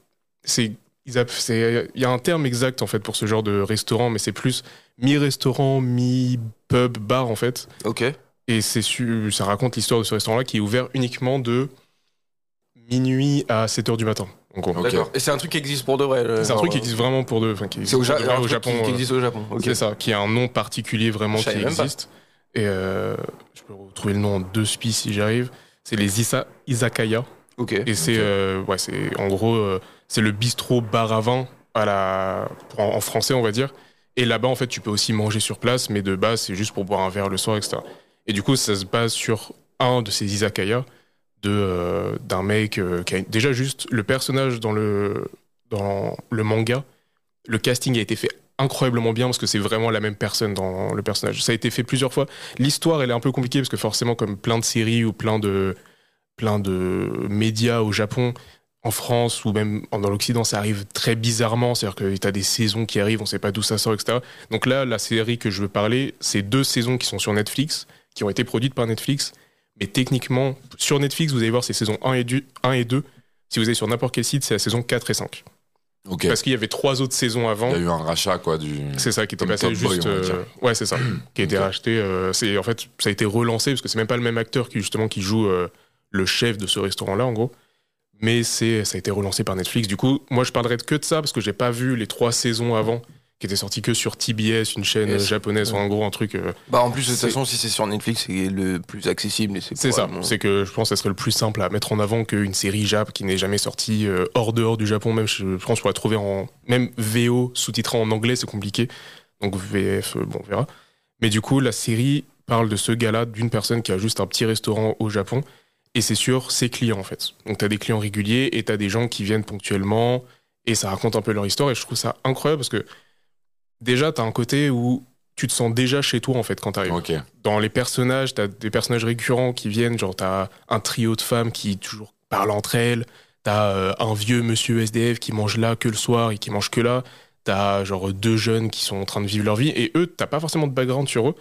C'est il y a un terme exact en fait pour ce genre de restaurant, mais c'est plus mi-restaurant, mi-pub, bar en fait. Ok. Et c'est ça raconte l'histoire de ce restaurant-là qui est ouvert uniquement de minuit à 7 heures du matin. en gros. Ok. D'accord. Et c'est un truc qui existe pour de vrai. le- C'est un truc qui existe vraiment pour de. enfin, qui C'est au, existe Ja- pour de vrai un au Japon. Qui, qui euh, existe au Japon. Ok. C'est ça, qui a un nom particulier vraiment Je qui même pas. existe. Et euh, je peux retrouver le nom en deux spies si j'arrive. C'est les Isa- Izakaya. Ok. Et c'est, euh, ouais, c'est en gros, euh, c'est le bistrot bar à vin à la, pour- en, en français, on va dire. Et là-bas, en fait, tu peux aussi manger sur place, mais de base, c'est juste pour boire un verre le soir, etc. Et du coup, ça se base sur un de ces izakaya, euh, d'un mec euh, qui a déjà juste le personnage dans le dans le manga. Le casting a été fait incroyablement bien parce que c'est vraiment la même personne dans le personnage. Ça a été fait plusieurs fois. L'histoire, elle est un peu compliquée parce que forcément, comme plein de séries ou plein de plein de médias au Japon, en France ou même dans l'Occident, ça arrive très bizarrement. C'est-à-dire que tu as des saisons qui arrivent, on sait pas d'où ça sort, etc. Donc là, la série que je veux parler, c'est deux saisons qui sont sur Netflix, qui ont été produites par Netflix. Mais techniquement, sur Netflix, vous allez voir ces saisons 1 et, du- 1 et 2. Si vous allez sur n'importe quel site, c'est la saison 4 et 5. Ok. Parce qu'il y avait trois autres saisons avant. Il y a eu un rachat, quoi, du. C'est ça qui était passé Boy, juste. euh, ouais, c'est ça. <clears throat> qui a été racheté. euh, c'est en fait, ça a été relancé parce que c'est même pas le même acteur qui justement qui joue euh, le chef de ce restaurant-là, en gros. Mais c'est, ça a été relancé par Netflix. Du coup, moi, je parlerai que de ça parce que j'ai pas vu les trois saisons avant qui étaient sorties que sur TBS, une chaîne Yes. japonaise, Ouais. en gros un truc. euh, Bah en plus de toute façon, si c'est sur Netflix, c'est le plus accessible. c'est ça. C'est que je pense que ça serait le plus simple à mettre en avant qu'une série Jap qui n'est jamais sortie euh, hors dehors du Japon. Même, je pense, pour la trouver en même VO sous-titré en anglais, c'est compliqué. Donc VF, euh, bon, on verra. Mais du coup, la série parle de ce gars-là, d'une personne qui a juste un petit restaurant au Japon. Et c'est sur ses clients, en fait. Donc, tu as des clients réguliers et tu as des gens qui viennent ponctuellement. Et ça raconte un peu leur histoire. Et je trouve ça incroyable parce que déjà, tu as un côté où tu te sens déjà chez toi, en fait, quand tu arrives. Ok. Dans les personnages, tu as des personnages récurrents qui viennent. Genre, tu as un trio de femmes qui toujours parlent entre elles. Tu as un vieux monsieur SDF qui mange là que le soir et qui mange que là. T'as genre deux jeunes qui sont en train de vivre leur vie et eux, t'as pas forcément de background sur eux,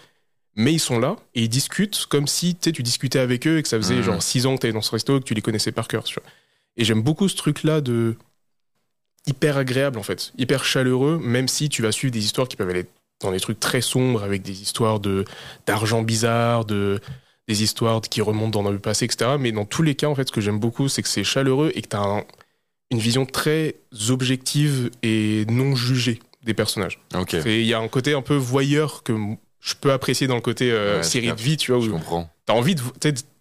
mais ils sont là et ils discutent comme si tu discutais avec eux et que ça faisait Mhm. genre six ans que t'étais dans ce resto, que tu les connaissais par cœur. tu vois. Et j'aime beaucoup ce truc-là de hyper agréable en fait, hyper chaleureux, même si tu vas suivre des histoires qui peuvent aller dans des trucs très sombres avec des histoires de d'argent bizarre, de des histoires qui remontent dans le passé, etc. Mais dans tous les cas, en fait, ce que j'aime beaucoup, c'est que c'est chaleureux et que t'as un- une vision très objective et non jugée des personnages. Il y a un côté un peu voyeur que je peux apprécier dans le côté euh, Ouais, série je de vie, tu vois, Je où comprends. t'as envie de.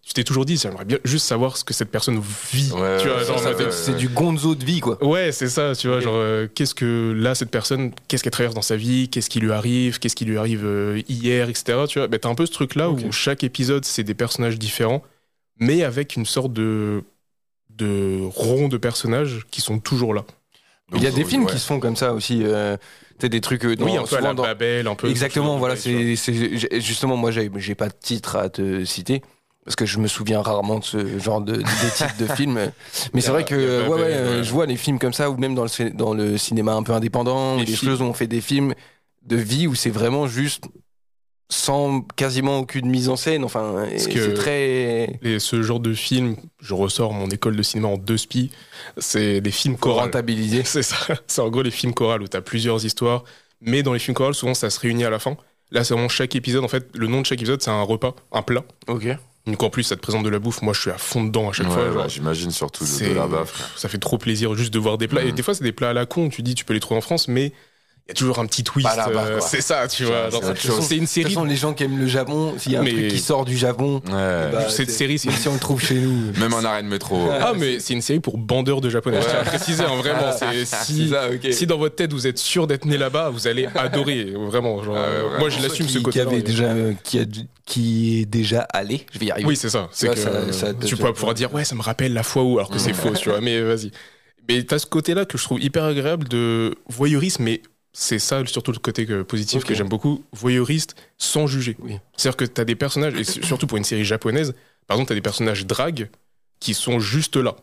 Tu t'es toujours dit, j'aimerais bien juste savoir ce que cette personne vit. Ouais, tu vois, ouais. C'est du gonzo de vie, quoi. Ouais, c'est ça, tu vois, genre, euh, qu'est-ce que là, cette personne, qu'est-ce qu'elle traverse dans sa vie, qu'est-ce qui lui arrive, qu'est-ce qui lui arrive euh, hier, etc. Tu vois, bah, t'as un peu ce truc-là où chaque épisode, c'est des personnages différents, mais avec une sorte de, de rond de personnages qui sont toujours là. Il y a des films ouais. qui se font comme ça aussi. Euh, des trucs. euh, dans- oui, un peu à souvent la dans- Babel, un peu. Exactement, voilà. C'est justement moi, j'ai pas de titre à te citer. Parce que je me souviens rarement de ce genre de, titres de <laughs> films. Mais c'est vrai que ouais, ouais, euh, je vois les films comme ça, ou même dans le, cin- dans le cinéma un peu indépendant, Les des films. choses où on fait des films de vie où c'est vraiment juste sans quasiment aucune mise en scène. Enfin, c'est très Et ce genre de film, je ressors mon école de cinéma en deux spies, c'est des films chorales. rentabilisé. <laughs> C'est ça. C'est en gros les films chorales où t'as plusieurs histoires, mais dans les films chorales, souvent ça se réunit à la fin. Là, c'est vraiment chaque épisode. En fait, le nom de chaque épisode, c'est un repas, un plat. Ok. Donc en plus, ça te présente de la bouffe. Moi, je suis à fond dedans à chaque Ouais, fois. ouais, J'imagine surtout de, frère. ça fait trop plaisir juste de voir des plats. Et Mhm. des fois, c'est des plats à la con. Tu dis, tu peux les trouver en France, mais il y a toujours un petit twist. Euh, quoi. c'est ça, tu vois. C'est une De toute série. façon, les gens qui aiment le Japon, s'il y a un Mais- truc qui sort du Japon, Ouais. bah, cette série, c'est même si on le trouve chez nous. <laughs> Même en arrêt de métro. Ah, mais c'est une série pour bandeurs de japonais. Je tiens à préciser, hein, vraiment. c'est- si, ça, ok. si dans votre tête vous êtes sûr d'être né là-bas, vous allez adorer. Vraiment. genre, Ah ouais, euh, vraiment. moi, je l'assume ce côté. qui avait déjà euh, qui, a, qui est déjà allé je vais y arriver Oui, c'est ça. C'est euh, tu pourras pouvoir dire ouais, ça me rappelle la fois où, alors que c'est faux, tu vois. Mais vas-y. Mais t'as ce côté-là que je trouve hyper agréable de voyeurisme, mais c'est ça surtout le côté que- positif que j'aime beaucoup, voyeuriste sans juger. Oui. C'est-à-dire que t'as des personnages, et surtout pour une série japonaise, par exemple, t'as des personnages drag qui sont juste là.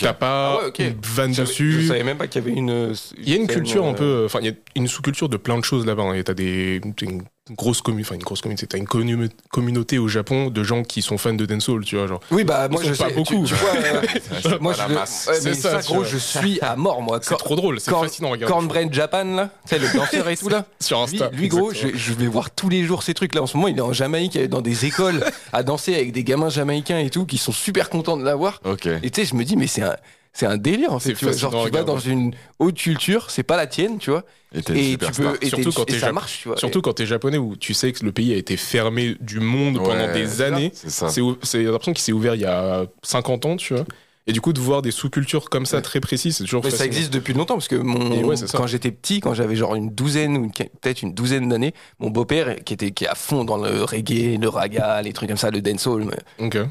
T'as pas Ah ouais, ok. une vanne J'avais- dessus. je savais même pas qu'il y avait une euh, Il y a une culture un euh, peu, enfin il y a une sous-culture de plein de choses là-bas. hein. T'as des une grosse communauté, enfin une grosse communauté, t'as une commu- communauté au Japon de gens qui sont fans de dancehall, tu vois genre. oui bah moi je pas sais beaucoup. tu, tu vois euh, <laughs> moi je masse. ouais, C'est mais ça, ça, tu gros vois. je suis à mort moi C'est trop drôle, c'est fascinant à regarder. Cornbread Japan là tu sais le danseur et tout là <laughs> sur lui, Insta. lui, gros je, vais voir tous les jours ces trucs là en ce moment il est en Jamaïque dans des écoles à danser avec des gamins jamaïcains et tout qui sont super contents de l'avoir Ok. Et tu sais, je me dis, mais c'est un, c'est un délire en fait. C'est Tu vois, genre, tu vas dans une haute culture, c'est pas la tienne, tu vois. Et tu peux, et, Surtout quand et ça marche, tu vois. Surtout quand t'es japonais où tu sais que le pays a été fermé du monde pendant des années. C'est l'impression qu'il s'est ouvert il y a 50 ans, tu vois. Et du coup, de voir des sous-cultures comme ça Ouais. très précises, c'est toujours Mais ça fascinant. existe depuis longtemps parce que mon, ouais, quand j'étais petit, quand j'avais genre une douzaine ou peut-être une douzaine d'années, mon beau-père qui était qui est à fond dans le reggae, le raga, les trucs comme ça, le dancehall,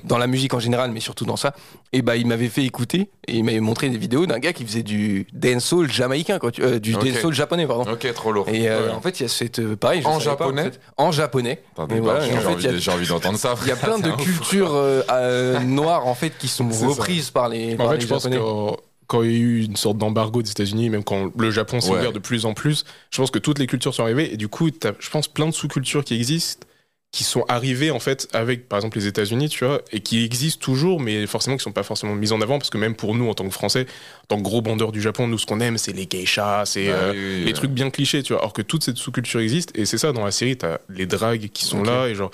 dans la musique en général, mais surtout dans ça. Et bah il m'avait fait écouter et il m'avait montré des vidéos d'un gars qui faisait du dancehall jamaïcain, quoi, tu- euh, du dancehall japonais, pardon. Ok, trop lourd. Et euh, Ouais. en fait, il y a cette euh, pareil, je En pas, japonais fait. En japonais. J'ai en envie j'ai d'entendre ça. <laughs> Il y a plein de cultures euh, euh, noires en fait qui sont <laughs> reprises par les, En fait, les je pense que quand il y a eu une sorte d'embargo des États-Unis, même quand le Japon s'est Ouais. ouvert de plus en plus, je pense que toutes les cultures sont arrivées et du coup, t'as, je pense, plein de sous-cultures qui existent, qui sont arrivées en fait avec, par exemple, les États-Unis, tu vois, et qui existent toujours, mais forcément qui sont pas forcément mises en avant parce que même pour nous, en tant que Français, en tant que gros bandeurs du Japon, nous, ce qu'on aime, c'est les geishas, c'est euh, oui, les trucs bien clichés, tu vois. Alors que toute cette sous-culture existe, et c'est ça dans la série, t'as les dragues qui sont là, et genre,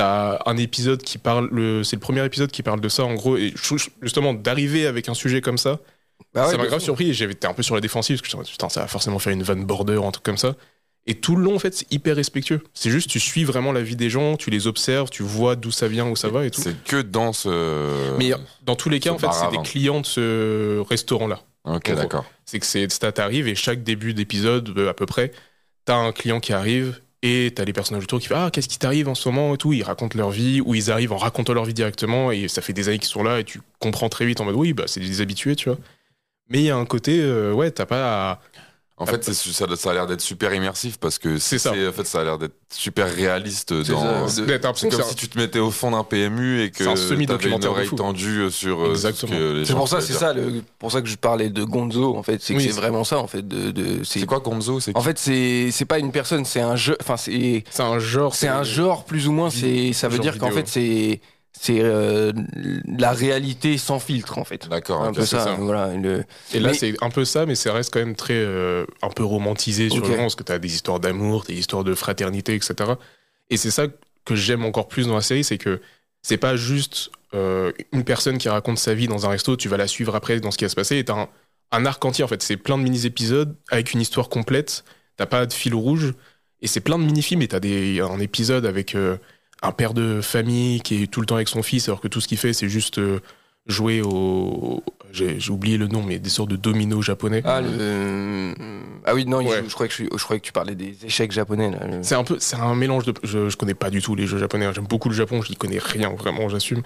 t'as un épisode qui parle, le, c'est le premier épisode qui parle de ça, en gros, et justement, d'arriver avec un sujet comme ça, Bah ouais, ça m'a grave fou. surpris, et j'étais un peu sur la défensive, parce que je me suis dit, putain, ça va forcément faire une vanne border, un truc comme ça. Et tout le long, en fait, c'est hyper respectueux. C'est juste, tu suis vraiment la vie des gens, tu les observes, tu vois d'où ça vient, où ça va et tout. C'est que dans ce. Mais dans tous les cas, en fait, c'est des clients de ce restaurant-là. Ok, d'accord. c'est que c'est ça t'arrive et chaque début d'épisode euh, à peu près t'as un client qui arrive et t'as les personnages autour qui font Ah, qu'est-ce qui t'arrive en ce moment et tout. Ils racontent leur vie ou ils arrivent en racontant leur vie directement et ça fait des années qu'ils sont là et tu comprends très vite en mode Oui, bah, c'est des habitués, tu vois. Mais il y a un côté, euh, ouais, t'as pas à. En fait, ça, ça a l'air d'être super immersif parce que C'est ça. En fait, ça a l'air d'être super réaliste. C'est Dans... ça, C'est comme si tu te mettais au fond d'un PMU et que t'avais une oreille tendue sur euh, Exactement. ce que les C'est gens pour ça, c'est dire. ça, le, pour ça que je parlais de Gonzo, en fait. C'est que Oui, c'est c'est- vraiment ça, en fait. De, de, C'est quoi Gonzo C'est En fait, c'est c'est pas une personne, c'est un jeu. Enfin, c'est c'est un genre. c'est un genre plus ou moins. C'est ça veut dire qu'en fait, c'est c'est euh, la réalité sans filtre, en fait. D'accord. un peu ça, ça. voilà. le- Et là, Mais- c'est un peu ça, mais ça reste quand même très. euh, un peu romantisé sur Ok. le moment, parce que t'as des histoires d'amour, des histoires de fraternité, etc. Et c'est ça que j'aime encore plus dans la série, c'est que c'est pas juste euh, une personne qui raconte sa vie dans un resto, tu vas la suivre après dans ce qui va se passer, et t'as un, un arc entier, en fait. C'est plein de mini-épisodes avec une histoire complète, t'as pas de fil rouge, et c'est plein de mini-films, et t'as des, un épisode avec un père de famille qui est tout le temps avec son fils, alors que tout ce qu'il fait, c'est juste euh, jouer au. J'ai oublié le nom, mais des sortes de dominos japonais. Ah, le, ah oui, non, Ouais. je, croyais que je, je croyais que tu parlais des échecs japonais. Le- C'est un peu, c'est un mélange de. Je, je connais pas du tout les jeux japonais. hein. J'aime beaucoup le Japon, je n'y connais rien, vraiment, j'assume.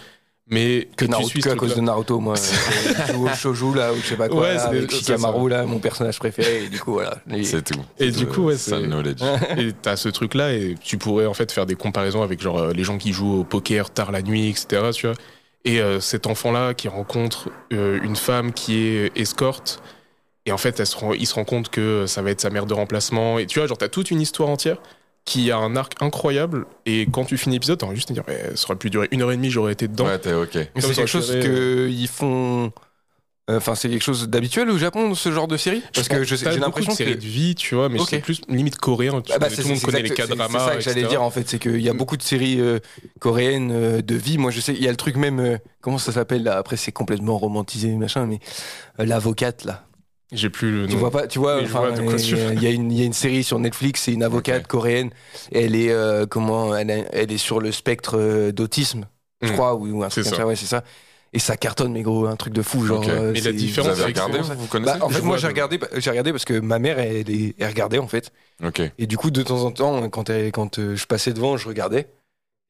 Mais Que tu Naruto, suis que ce à cause de. Naruto, moi. <laughs> euh, je joue au shoujo, là, ou je sais pas quoi, Ouais, là, c'est avec Shikamaru, là, mon personnage préféré, et du coup, voilà. C'est tout. Et du coup, ouais, c'est- knowledge. <laughs> Et t'as ce truc-là, et tu pourrais en fait faire des comparaisons avec genre euh, les gens qui jouent au poker tard la nuit, etc. Tu vois. Et euh, cet enfant-là qui rencontre euh, une femme qui est escorte, et en fait, elle se rend- il se rend compte que ça va être sa mère de remplacement. Et tu vois, genre, t'as toute une histoire entière qui a un arc incroyable. Et quand tu finis l'épisode, t'as envie juste de dire, mais ça aurait pu durer une heure et demie, j'aurais été dedans. Ouais, t'es ok. Mais Comme c'est quelque chose qu'ils font. Enfin, c'est quelque chose d'habituel au Japon, ce genre de série? Parce que je sais- T'as j'ai l'impression que. de vie, tu vois, mais c'est plus limite coréen. Tu Ah bah, c'est- tout le monde c'est connaît les c'est- K-dramas. C'est ça que j'allais dire en fait, c'est qu'il y a beaucoup de séries euh, coréennes euh, de vie. Moi je sais, il y a le truc même, euh, comment ça s'appelle là? Après c'est complètement romantisé machin, mais euh, l'avocate là. J'ai plus le Tu nom. vois pas, tu vois, vois quoi tu euh, il y, a une- il y a une série sur Netflix, c'est une avocate coréenne. Elle est euh, comment elle, est- elle est sur le spectre euh, d'autisme, je Mm. crois, ou, ou un truc comme ça. ça. Ouais, c'est ça. Et ça cartonne, mais gros, un truc de fou, genre. Ok. euh, Mais la c'est- Vous différence, avez regardé Vous connaissez Bah, en fait, moi vois j'ai de- regardé, j'ai regardé parce que ma mère elle, est- elle regardait en fait. Ok. Et du coup, de temps en temps, quand, elle- quand euh, je passais devant, je regardais.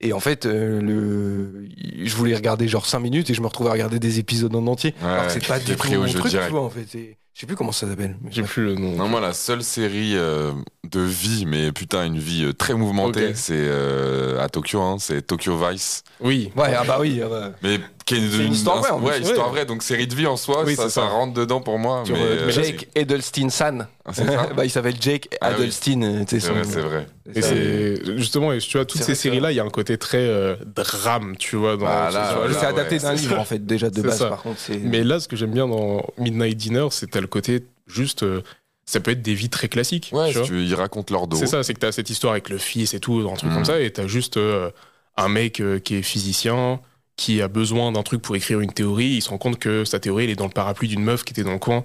Et en fait, euh, le... je voulais regarder genre 5 minutes et je me retrouvais à regarder des épisodes en entier. Ouais, Alors que c'est pas du tout mon truc, direct. tu vois, en fait. Je sais plus comment ça s'appelle. mais J'ai plus le nom. Non, moi, la seule série euh, de vie, mais putain, une vie euh, très mouvementée, c'est euh, à Tokyo, hein, c'est Tokyo Vice. Oui. Ouais, ah bah oui. ah bah. Mais qui est C'est une histoire vraie, en Ouais, histoire Ouais. vraie, donc série de vie en soi, Oui, ça, c'est ça ça. rentre dedans pour moi. Mais, euh, Jake Edelstein-san. c'est ça <laughs> bah, il s'appelle Jake Ah oui. Adelstein. euh, tu C'est son- vrai, c'est vrai. Et c'est justement, et tu vois, toutes ces séries-là, il y a un côté très euh, drame, tu vois. Ah, là, c'est adapté ouais, d'un livre en fait déjà de base ça. par contre. Mais là, ce que j'aime bien dans Midnight Dinner, c'est t'as le côté juste, euh, ça peut être des vies très classiques. Ouais, tu si tu, ils racontent leur dos. C'est ça, c'est que t'as cette histoire avec le fils et tout, un truc comme ça, et t'as juste euh, un mec euh, qui est physicien, qui a besoin d'un truc pour écrire une théorie, il se rend compte que sa théorie, elle est dans le parapluie d'une meuf qui était dans le coin,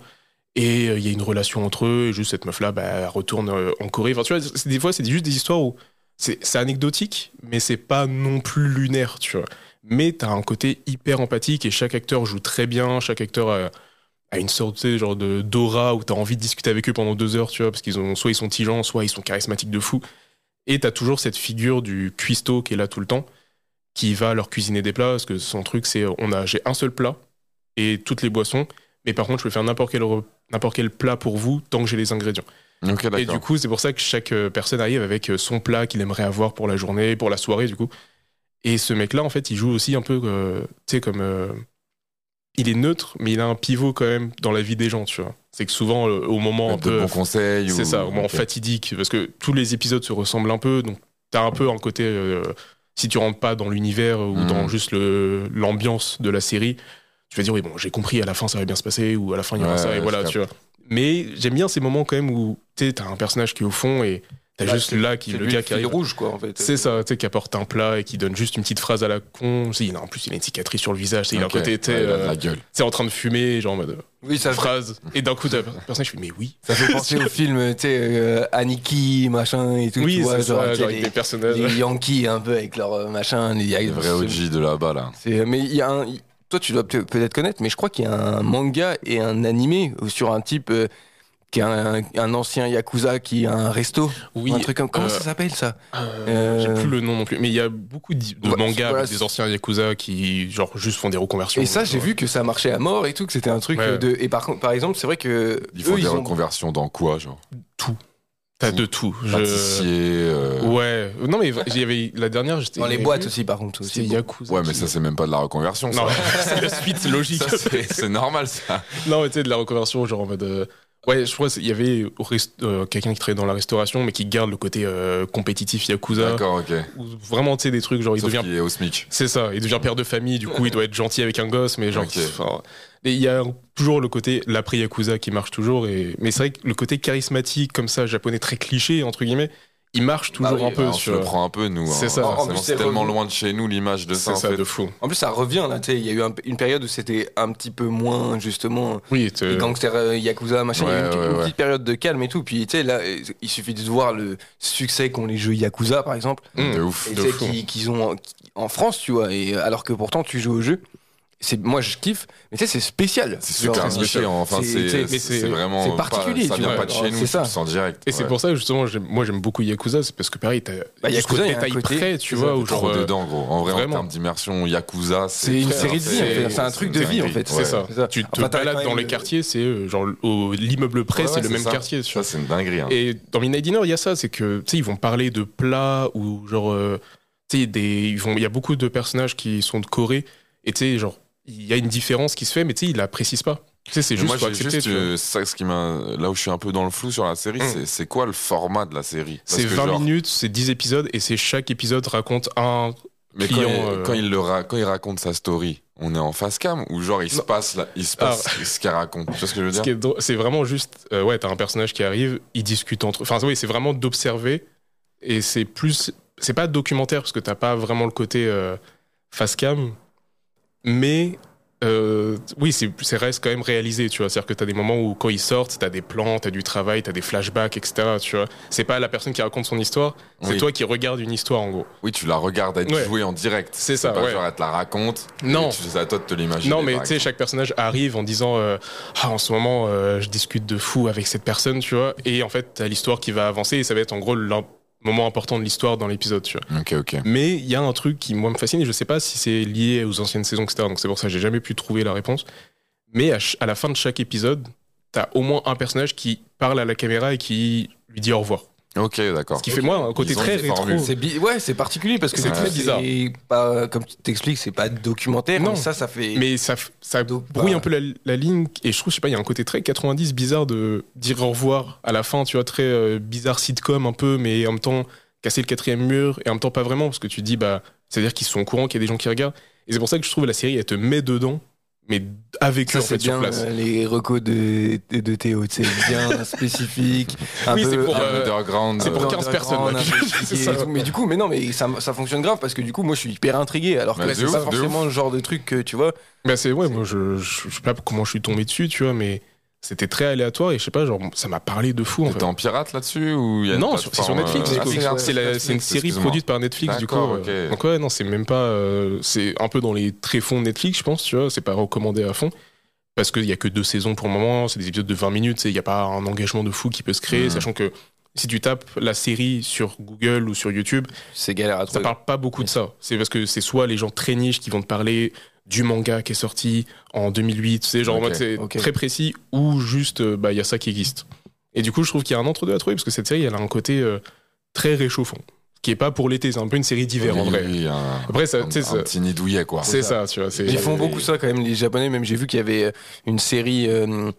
et euh, il y a une relation entre eux, et juste cette meuf-là, bah, retourne euh, en Corée. Enfin, tu vois, des fois, c'est juste des histoires où c'est anecdotique, mais c'est pas non plus lunaire, tu vois. Mais t'as un côté hyper empathique, et chaque acteur joue très bien, chaque acteur a, une sorte, genre de d'aura où t'as envie de discuter avec eux pendant deux heures, tu vois, parce qu'ils ont, soit ils sont tigeants, soit ils sont charismatiques de fou. Et t'as toujours cette figure du cuistot qui est là tout le temps, qui va leur cuisiner des plats, parce que son truc, c'est on a, j'ai un seul plat et toutes les boissons, mais par contre, je peux faire n'importe quel, n'importe quel plat pour vous tant que j'ai les ingrédients. Et du coup, c'est pour ça que chaque euh, personne arrive avec euh, son plat qu'il aimerait avoir pour la journée, pour la soirée, du coup. Et ce mec-là, en fait, il joue aussi un peu, euh, tu sais, comme. euh, il est neutre, mais il a un pivot quand même dans la vie des gens, tu vois. C'est que souvent, euh, au moment un de peu. bons conseils. C'est ou- ça, au moment fatidique, parce que tous les épisodes se ressemblent un peu, donc t'as un peu un côté, si tu rentres pas dans l'univers ou dans juste le- l'ambiance de la série, tu vas dire oui bon j'ai compris, à la fin ça va bien se passer, ou à la fin il y aura Ouais, ça, et voilà, tu vois. Mais j'aime bien ces moments quand même où tu sais, t'as un personnage qui est au fond et t'as juste c'est- là qui C'est le gars qui arrive. rouge quoi en fait. C'est ça, tu sais, qui apporte un plat et qui donne juste une petite phrase à la con. Il a, en plus, il a une cicatrice sur le visage. sais, Il a un côté, de euh, la gueule. sais, en train de fumer, genre en mode Oui, ça fait, phrase. Et d'un coup, t'as le personnage qui fait, mais oui. ça fait penser au <laughs> film, tu sais, euh, Aniki, machin et tout. Oui, tu vois, c'est genre, avec les, des personnages. les Yankees un peu avec leur euh, machin. Il y a Le vrai OG de là-bas, là. C'est- Mais il y a un. Toi, tu dois peut- peut-être connaître, mais je crois qu'il y a un manga et un animé sur un type. Euh, qui est un, un ancien yakuza qui a un resto. Oui, un truc comme comment euh, ça s'appelle ça euh, j'ai plus le nom non plus, mais il y a beaucoup de, de mangas voilà, des anciens yakuza qui genre juste font des reconversions. Et ça, j'ai vu que ça marchait à mort et tout, que c'était un truc Ouais. euh, de. Et par contre, par exemple, c'est vrai que Ils font eux, des ils ont reconversions dans quoi, genre? T'as de tout. Je- Pâtissier. euh, Ouais, non mais il y avait la dernière, j'étais dans les boîtes aussi, par contre. C'était Aussi. Yakuza. Ouais, mais ça, c'est même pas de la reconversion, ça. Non, <laughs> c'est la suite, c'est logique. C'est normal, ça. Non, mais tu sais, de la reconversion, genre en mode. Ouais, je crois qu'il y avait euh, quelqu'un qui travaillait dans la restauration, mais qui garde le côté euh, compétitif Yakuza. D'accord, ok. Vraiment, tu sais, des trucs, genre il Sauf devient. qu'il est au SMIC. C'est ça, il devient père de famille, du coup, il doit être gentil avec un gosse, mais genre. Ok. enfin, Et il y a toujours le côté l'après Yakuza qui marche toujours. Et... Mais c'est vrai que le côté charismatique, comme ça, japonais très cliché, entre guillemets, il marche toujours Bah oui, un peu Ah, on se sur. le prend un peu, nous. C'est hein. ça. En Forcément, plus, c'est c'est tellement revenu. loin de chez nous, l'image de ça, C'est en ça, fait. de fou. En plus, ça revient là, tu sais. Il y a eu un- une période où c'était un petit peu moins, justement. Oui, Les gangsters euh, Yakuza, machin, il y a eu une, Ouais, petite- ouais, une ouais. petite période de calme et tout. Puis, tu sais, là, euh, il suffit de voir le succès qu'ont les jeux Yakuza, par exemple. Mmh. De ouf. Et De fou. qu'ils ont en- en France, tu vois. Et euh, alors que pourtant, tu joues au jeu. C'est, moi, je kiffe. Mais tu sais, c'est spécial. C'est super spécial. enfin, C'est- vraiment. c'est pas- particulier, Ça tu vient pas de chez nous, C'est ça. sens direct. Et c'est pour ça, justement, moi j'aime beaucoup Yakuza, c'est parce que pareil, t'as Bah, Yakuza, il y a un côté- près, tu vois, ça, où Trop genre. euh, dedans, gros. En vrai, en vraiment. termes d'immersion, Yakuza, C'est une série de vie, en fait. C'est un truc de vie, en fait. C'est ça. Ça. Tu te balades dans les le- quartiers, c'est euh, genre au l'immeuble près, c'est le même ça. quartier. Ça, c'est une dinguerie. hein. Et dans Midnight Dinner, il y a ça, c'est que tu sais, ils vont parler de plats ou genre, euh, tu sais, des, ils vont, il y a beaucoup de personnages qui sont de Corée et tu sais, genre, il y a une différence qui se fait, mais tu sais, ils la précisent pas. Tu sais, c'est juste moi, accepter. juste, euh, ça, ce qui m'a, là où je suis un peu dans le flou sur la série, Mm. c'est, quoi le format de la série? C'est que 20 genre- minutes, c'est 10 épisodes et c'est chaque épisode raconte un. Mais quand, client, il, euh, quand, il le ra- quand il raconte sa story, on est en face cam ou genre il se passe là, il se passe ce qu'il raconte? Tu vois ce que je veux dire? c'est vraiment juste, euh, ouais, t'as un personnage qui arrive, ils discutent entre. Enfin, oui, c'est vraiment d'observer et c'est plus, c'est pas documentaire parce que t'as pas vraiment le côté euh, face cam, mais euh, oui, c'est, reste quand même réalisé, tu vois. C'est-à-dire que t'as des moments où quand ils sortent, t'as des plans, t'as du travail, t'as des flashbacks, etc. Tu vois. C'est pas la personne qui raconte son histoire, c'est Oui. toi qui regardes une histoire en gros. Oui, tu la regardes être Ouais. jouée en direct. C'est ça, pas ouais. genre elle te la raconte. Non. C'est à toi de te l'imaginer. Non, mais tu sais, chaque personnage arrive en disant euh, Ah, en ce moment, euh, je discute de fou avec cette personne, tu vois. Et en fait, t'as l'histoire qui va avancer et ça va être en gros moment important de l'histoire dans l'épisode, tu vois. Mais il y a un truc qui, moi, me fascine et je sais pas si c'est lié aux anciennes saisons, etc. Donc c'est pour ça que j'ai jamais pu trouver la réponse. Mais à, à la fin de chaque épisode, t'as au moins un personnage qui parle à la caméra et qui lui dit au revoir. Ok, d'accord. Ce qui fait, moi, un côté très rétro. C'est bi- ouais, c'est particulier parce que C'est très bizarre. Pas, comme tu t'expliques, c'est pas documentaire. Non. mais ça, ça fait. Mais ça, f- ça Donc, brouille bah- un peu la, la ligne et je trouve, je sais pas, il y a un côté très 90 bizarre de dire au revoir à la fin, tu vois, très euh, bizarre sitcom un peu, mais en même temps casser le quatrième mur et en même temps pas vraiment parce que tu te dis, bah, c'est-à-dire qu'ils sont au courant qu'il y a des gens qui regardent. Et c'est pour ça que je trouve la série, elle te met dedans, mais avec eux Ça, en c'est fait sur bien place. euh, les recos de, de, Théo, tu sais, bien <laughs> spécifique. Un Oui, peu, c'est pour, euh, Underground. c'est pour euh, 15 underground, personnes, <laughs> C'est. Mais du coup, mais non, mais ça, ça fonctionne grave parce que du coup, moi, je suis hyper intrigué. Alors que Bah, c'est pas forcément le genre de truc que tu vois. Bah, c'est, ouais, moi, je, je, je sais pas comment je suis tombé dessus, tu vois, mais c'était très aléatoire et je sais pas, genre, ça m'a parlé de fou en T'étais fait. en pirate là-dessus ou il y a Non, sur- c'est sur Netflix. euh, du ah, coup. c'est une série produite par Netflix, du coup. Euh. Donc ouais, non, c'est même pas. euh, c'est un peu dans les tréfonds de Netflix, je pense, tu vois. C'est pas recommandé à fond. Parce qu'il y a que deux saisons pour le moment, c'est des épisodes de 20 minutes, il n'y a pas un engagement de fou qui peut se créer, Mhm. sachant que si tu tapes la série sur Google ou sur YouTube, C'est galère à ça parle pas beaucoup de ça. C'est parce que c'est soit les gens très niches qui vont te parler du manga qui est sorti en 2008, tu sais, genre en Ok, mode c'est très précis, ou juste euh, bah il y a ça qui existe. Et du coup, je trouve qu'il y a un entre-deux à trouver parce que cette série, elle a un côté euh, très réchauffant, qui est pas pour l'été, c'est un peu une série d'hiver en vrai. oui, un, Après, ça, un- petit nid douillet, quoi. c'est ça, tu vois. c'est- Ils font beaucoup ça quand même, les Japonais. Même j'ai vu qu'il y avait euh, une série euh,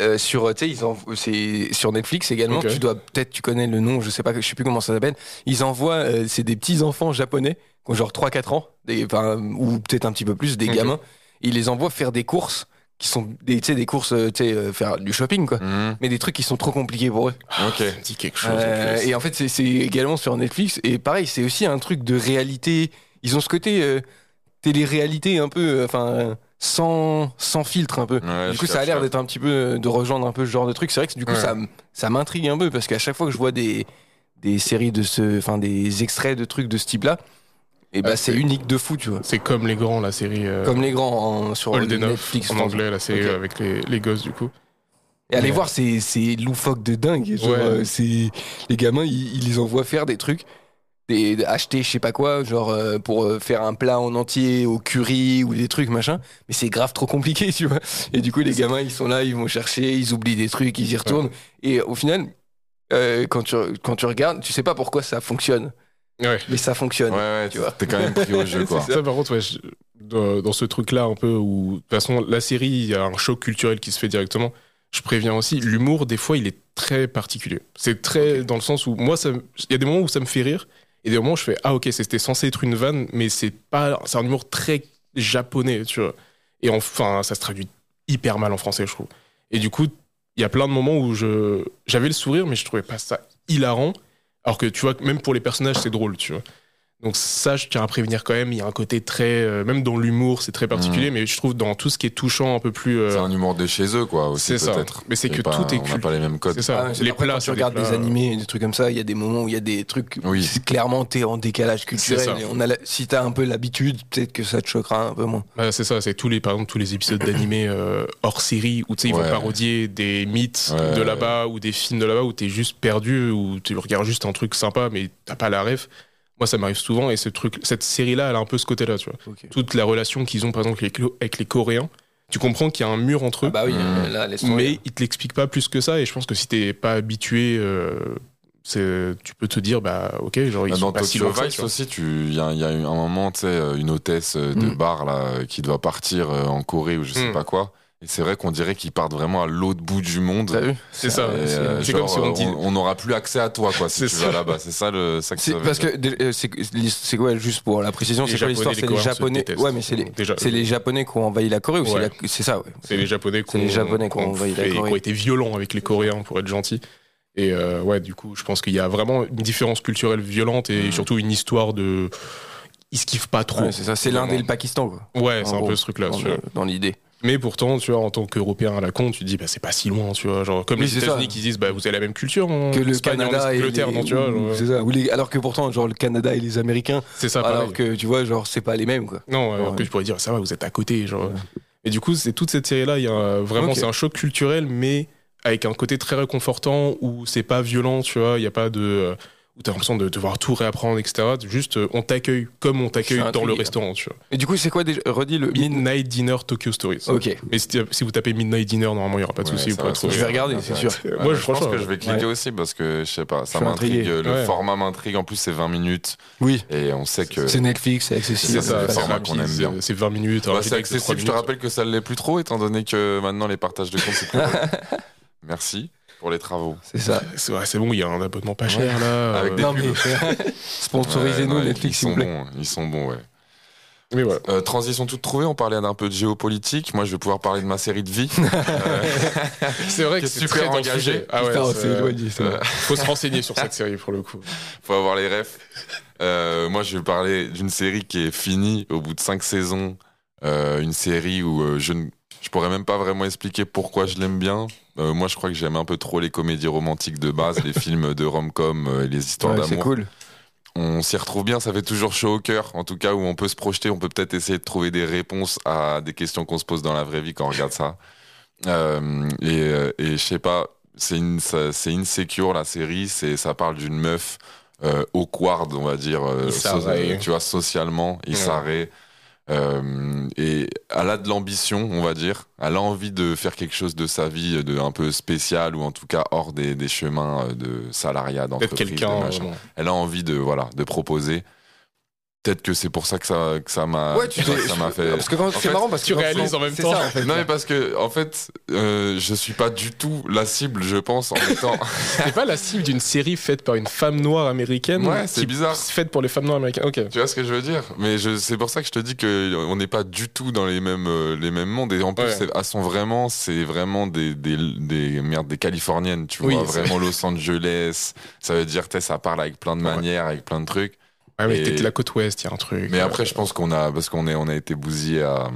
euh, sur, tu sais, c'est sur Netflix également. Ok. Tu dois peut-être, tu connais le nom, je sais pas, je sais plus comment ça s'appelle. Ils envoient, euh, c'est des petits enfants japonais qui ont genre 3-4 ans, des, ou peut-être un petit peu plus, des Ok. gamins. Ils les envoient faire des courses qui sont des, des courses, euh, tu sais, euh, faire du shopping quoi. Mhm. Mais des trucs qui sont trop compliqués pour eux. Ok. Ça me dit quelque chose. Euh, et en fait, c'est- également sur Netflix. Et pareil, c'est aussi un truc de réalité. Ils ont ce côté euh, télé-réalité un peu, enfin, sans, sans filtre un peu. Ouais, du coup, ça a l'air d'être un petit peu, euh, de rejoindre un peu ce genre de truc. C'est vrai que du coup, Ouais. ça, m'intrigue un peu parce qu'à chaque fois que je vois des, des séries de ce, enfin, des extraits de trucs de ce type-là, et bah, Ah, c'est unique de fou, tu vois. C'est comme les grands, la série euh, Comme les grands en, sur Enough Netflix. en anglais, la série avec les, les gosses du coup. Et allez Ouais. voir, c'est c'est loufoque de dingue. Genre, Ouais. euh, les gamins, ils, ils les envoient faire des trucs, des, acheter je sais pas quoi, genre euh, pour euh, faire un plat en entier au curry ou des trucs machin. Mais c'est grave trop compliqué, <laughs> tu vois. Et du coup, les gamins, ils sont là, ils vont chercher, ils oublient des trucs, ils y retournent. Et au final, euh, quand tu quand tu regardes, tu sais pas pourquoi ça fonctionne, Ouais. mais ça fonctionne. Ouais, ouais, Tu vois. t'es quand même pris au jeu, <laughs> quoi. Ça, par contre, ouais, je- dans, dans ce truc-là, un peu où, de toute façon, la série, il y a un choc culturel qui se fait directement. Je préviens aussi, l'humour, des fois, il est très particulier. C'est très dans le sens où, moi, il y a des moments où ça me fait rire, et des moments je fais, ah, ok, c'était censé être une vanne, mais c'est pas, c'est un humour très japonais, tu vois. Et enfin, ça se traduit hyper mal en français, je trouve. Et du coup, il y a plein de moments où j'avais le sourire, mais je trouvais pas ça hilarant. Alors que tu vois, même pour les personnages, c'est drôle, tu vois. Donc ça, je tiens à prévenir quand même. Il y a un côté très, euh, même dans l'humour, c'est très particulier, mais je trouve dans tout ce qui est touchant, un peu plus. euh, C'est un humour de chez eux, quoi, aussi, c'est ça. peut-être. Mais c'est que pas- tout est On n'a pas les mêmes codes. C'est ça. Ah les plats, quand tu regardes plats- des animés, des trucs comme ça, il y a des moments où il y a des trucs Oui. c'est clairement t'es en décalage culturel. ça. Et on a la- si t'as un peu l'habitude, peut-être que ça te choquera un peu moins. Ouais, c'est ça. C'est tous les, par exemple, tous les épisodes d'animés euh, hors série où tu sais ils Ouais. vont parodier des mythes Ouais, de ouais. là-bas ou des films de là-bas où t'es juste perdu où tu regardes juste un truc sympa mais t'as pas la ref. Moi, ça m'arrive souvent et ce truc, cette série-là, elle a un peu ce côté-là, tu vois. Toute la relation qu'ils ont, par exemple, avec les, avec les Coréens, tu comprends qu'il y a un mur entre eux. Ah bah oui, Mmh. là, mais il te l'explique pas plus que ça et je pense que si t'es pas habitué euh, c'est tu peux te dire bah ok genre ils Bah, sont Dans pas si Tokyo ça, Vice aussi, tu- il y y a eu un moment, tu sais, euh, une hôtesse euh, de Mm. bar là, qui doit partir en Corée ou je sais Mm. pas quoi. Et c'est vrai qu'on dirait qu'ils partent vraiment à l'autre bout du monde. T'as vu c'est ça euh, c'est comme si on euh, dit on n'aura plus accès à toi, quoi, si tu vas là-bas. C'est ça le ça que parce que euh, c'est quoi juste pour la précision c'est quoi l'histoire Japonais, c'est les japonais détestent. ouais mais c'est les japonais qui ont envahi la Corée ou c'est la- ça ouais c'est les japonais qui ont- Japonais qui ont qui ont envahi la fait- qui Corée. ont été violents avec les coréens pour être gentils et euh, ouais du coup je pense qu'il y a vraiment une différence culturelle violente et Mm. surtout une histoire de ils se kiffent pas trop c'est ça c'est l'Inde et le Pakistan quoi ouais c'est un peu ce truc là dans, tu vois. le- dans l'idée mais pourtant tu vois en tant qu'européen à la con tu te dis bah c'est pas si loin tu vois genre comme Oui, les. États-Unis qui disent bah vous avez la même culture en que le Espagne, en Canada et Angleterre les- non tu vois genre, ça les- alors que pourtant genre le Canada et les Américains c'est ça alors pareil. que tu vois genre c'est pas les mêmes quoi Non, euh, en Ouais. plus, je pourrais dire, ça va, vous êtes à côté. Genre. Et du coup, c'est toute cette série-là, il y a vraiment, c'est un choc culturel, mais avec un côté très réconfortant où c'est pas violent, tu vois, il y a pas de. Où t'as l'impression de devoir tout réapprendre, etc. Juste, euh, on t'accueille comme on t'accueille dans le restaurant, tu vois. et du coup c'est quoi déjà redis le Midnight Dinner Tokyo Stories. ok Mais si, si vous tapez Midnight Dinner, normalement, il y aura pas de Ouais, souci. je vais regarder c'est sûr Ouais, Moi, je je pense franchement, que je vais cliquer ouais. aussi parce que je sais pas, ça m'intrigue. Le Ouais. format m'intrigue. En plus, c'est 20 minutes oui et on sait que. c'est Netflix c'est accessible c'est ça, c'est format qu'on aime bien. c'est 20 minutes. Bah, un c'est accessible. Je te rappelle que ça ne l'est plus trop, étant donné que maintenant les partages de comptes c'est. <laughs> Merci pour les travaux. c'est ça C'est ouais, bon, il y a un abonnement pas cher là. Avec euh, des non pubs. mais <laughs> sponsorisez-nous Ouais, Netflix ils s'il vous plaît bons, ils sont bons, ouais. Mais voilà. Euh, transition toute trouvée, on parlait d'un peu de géopolitique. Moi, je vais pouvoir parler de ma série de vie. <laughs> C'est vrai que c'est super très engagé. Ah ouais, Putain, éloigné, euh, <laughs> faut se renseigner sur cette série pour le coup. Faut avoir les refs. Euh, moi, je vais parler d'une série qui est finie au bout de cinq saisons. Euh, une série où euh, je ne je pourrais même pas vraiment expliquer pourquoi je l'aime bien. Euh, moi, je crois que j'aime un peu trop les comédies romantiques de base, les <laughs> films de rom-com euh, et les histoires Ouais, c'est d'amour. cool On s'y retrouve bien, ça fait toujours chaud au cœur. En tout cas, où on peut se projeter, on peut peut-être essayer de trouver des réponses à des questions qu'on se pose dans la vraie vie quand on regarde ça. Euh, et, et je sais pas, c'est une, ça- c'est insecure la série. C'est, ça parle d'une meuf awkward, on va dire, so- tu vois, socialement, Isaré. Euh, et elle a de l'ambition, on va dire. Elle a envie de faire quelque chose de sa vie de un peu spécial ou en tout cas hors des, des chemins euh, de salariat, d'entreprise, de vraiment. elle a envie de voilà de proposer peut-être que c'est pour ça que ça que ça m'a ouais tu que t'es- ça m'a fait parce que c'est fait, marrant parce que tu réalises en même temps. ça, en fait. non mais parce que en fait euh, je suis pas du tout la cible je pense en étant <laughs> C'est pas la cible d'une série faite par une femme noire américaine. Ouais, c'est bizarre. Faite pour les femmes noires américaines. Ok. tu vois ce que je veux dire? Mais je c'est pour ça que je te dis que on n'est pas du tout dans les mêmes euh, les mêmes mondes et en plus Ouais. elles sont vraiment c'est vraiment des des des merde des californiennes tu vois vraiment Los Angeles ça veut dire tu sais, ça parle avec plein de Ouais. manières avec plein de trucs Ah, mais Et- la côte ouest, il y a un truc. Mais après, je pense qu'on a, parce qu'on est, on a été bousillé à,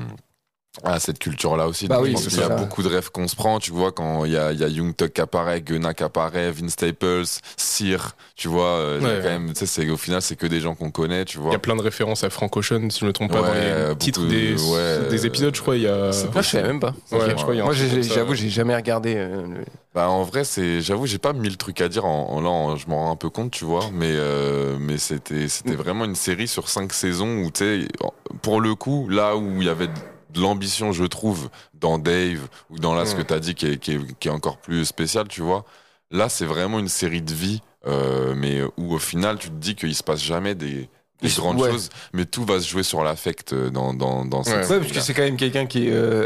Ah, cette culture-là aussi. Bah donc oui, je pense qu'il y a ça. beaucoup de rêves qu'on se prend. Tu vois, quand il y a, il y a Young Tuck qui apparaît, Gunnar qui apparaît, Vince Staples, Cyr, tu vois, euh, il y a Ouais, quand ouais. même, tu sais, c'est- au final, c'est que des gens qu'on connaît, tu Il vois. y a plein de références à Frank Ocean, si je ne me trompe pas, Ouais, dans les beaucoup titres de- des, ouais, des épisodes, je crois. Il y a. c'est Moi, je savais même pas. Ouais, Ok. je crois Moi, j'avoue, j'ai jamais regardé. euh, le- Bah, en vrai, c'est, j'avoue, j'ai pas mille trucs à dire. En, en- là, en- je m'en rends un peu compte, tu vois. Mais, euh, mais c'était, c'était vraiment une série sur cinq saisons où, tu sais, pour le coup, là où il y avait de l'ambition, je trouve, dans Dave ou dans là ce Mm. que t'as dit qui est, qui, est, qui est encore plus spécial, tu vois. Là, c'est vraiment une série de vie, euh, mais où au final, tu te dis qu'il se passe jamais des, des Il- grandes ouais. choses, mais tout va se jouer sur l'affect euh, dans, dans, dans cette Ouais. Ouais, parce que c'est quand même quelqu'un qui est. Euh,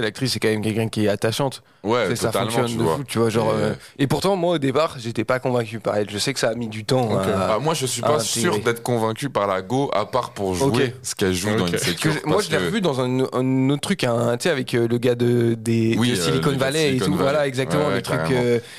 l'actrice, c'est quand même quelqu'un qui est attachante. Ouais, C'est- ça fonctionne tu de vois. fou, tu vois. Genre, Et, euh, et pourtant, moi, au départ, j'étais pas convaincu par elle. Je sais que ça a mis du temps. Ok. à- Bah, moi, je suis pas sûr d'être convaincu par la Go, à part pour jouer ce qu'elle joue dans une que moi, je l'ai revu dans un, un autre truc, hein, tu sais, avec euh, le gars de, des, Oui, de Silicon Valley et tout. Valley. Voilà, exactement, Ouais, le truc.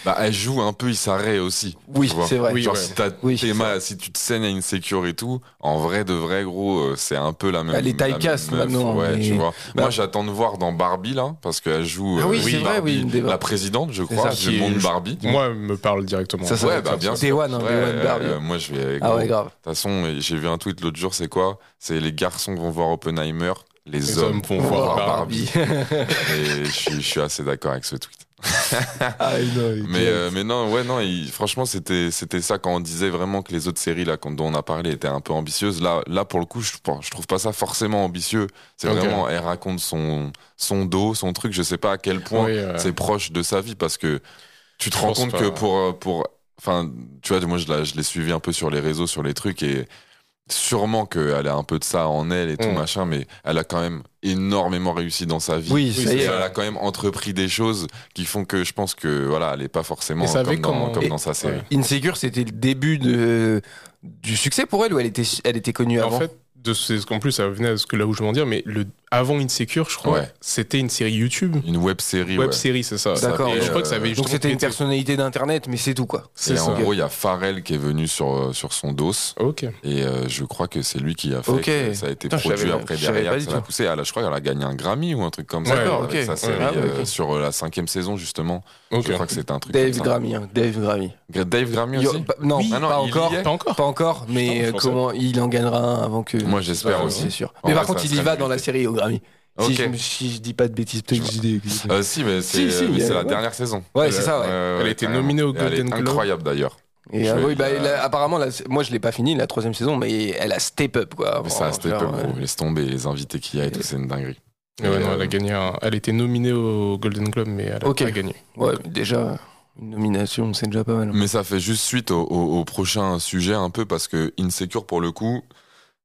Bah, elle joue un peu Issaré aussi. oui, c'est vrai. Genre, si, tu te saignes à une sécure et tout, en vrai de vrai, gros, euh, c'est un peu la même. Elle est meuf, maintenant, Ouais, mais- tu vois. Bah- Moi, j'attends de voir dans Barbie, là, parce qu'elle joue. Ah oui, euh, c'est vrai, Barbie, oui, une La présidente, je crois, ça. du Qui- monde Barbie. Moi, me parle directement. Ça, ça Ouais, va bah bien sûr. One, hein, Ouais, Day One euh, Barbie. euh, moi, je vais. Ah ouais, De grave. toute façon, j'ai vu un tweet l'autre jour, c'est quoi? C'est les garçons vont voir Oppenheimer, les, Les hommes hommes vont voir voir Barbie. <laughs> Et je suis assez d'accord avec ce tweet. Ah, Mais, euh, mais non, ouais, non, il- franchement, c'était, c'était ça quand on disait vraiment que les autres séries là, dont on a parlé étaient un peu ambitieuses. Là, là pour le coup, je, je trouve pas ça forcément ambitieux. C'est vraiment, elle raconte son, son dos, son truc. Je sais pas à quel point Oui, euh, c'est proche de sa vie parce que tu te Je rends compte pas. que pour, euh, pour, enfin, tu vois, moi, je l'ai suivi un peu sur les réseaux, sur les trucs et sûrement qu'elle a un peu de ça en elle et tout Mm. machin, mais elle a quand même énormément réussi dans sa vie. Oui, ça y est. elle a quand même entrepris des choses qui font que je pense que voilà, elle est pas forcément comme, dans, comment- comme dans sa série. Insecure, c'était le début de, du succès pour elle ou elle était, elle était connue En avant fait, de ce, en plus, ça venait à ce que là où je veux en dire, mais le, avant Insecure, je crois, Ouais. c'était une série YouTube. Une web série. Web ouais. série, c'est ça. D'accord. Et je crois que ça Euh, avait Donc justement c'était une personnalité d'internet, mais c'est tout quoi. C'est en gros, il y a Pharrell qui est venu sur, euh, sur son dos. Ok. Et euh, je crois que c'est lui qui a fait. Ok. que ça a été Putain, produit après derrière. pas Ça l'a poussé. Elle a- je crois qu'elle a gagné un Grammy ou un truc comme ça. D'accord, ok. Sa série Ah, euh, sur la cinquième saison, justement. Ok. Je crois que c'était un truc Dave comme ça. Grammy, hein, Dave Grammy. Dave Grammy Yo- aussi pas- non, Oui. pas Ah non, il y encore. Pas encore. Pas encore, mais euh, comment il en gagnera un avant que. Moi, j'espère aussi. C'est sûr. Mais par contre, il y va dans la série au Grammy. Si, je, si je dis pas de bêtises, peut-être que je dis des- Euh, si, mais c'est Si, si, euh, c'est euh, la ouais. dernière saison. Ouais, c'est ça, ouais. Euh, Elle a été nominée au Et Golden Globe. incroyable d'ailleurs. Et euh, oui, bah, a- là, apparemment, moi je l'ai pas fini la troisième saison, mais elle a step up quoi. Mais ça a step up, gros. Laisse tomber les invités qu'il y a et tout, c'est une dinguerie. Et ouais, Et, non, elle euh, a gagné un- Elle était nominée au Golden Globe, mais elle a Ok. pas gagné. Ouais, mais déjà une nomination, c'est déjà pas mal. Mais ça fait juste suite au, au- au prochain sujet un peu parce que Insecure pour le coup,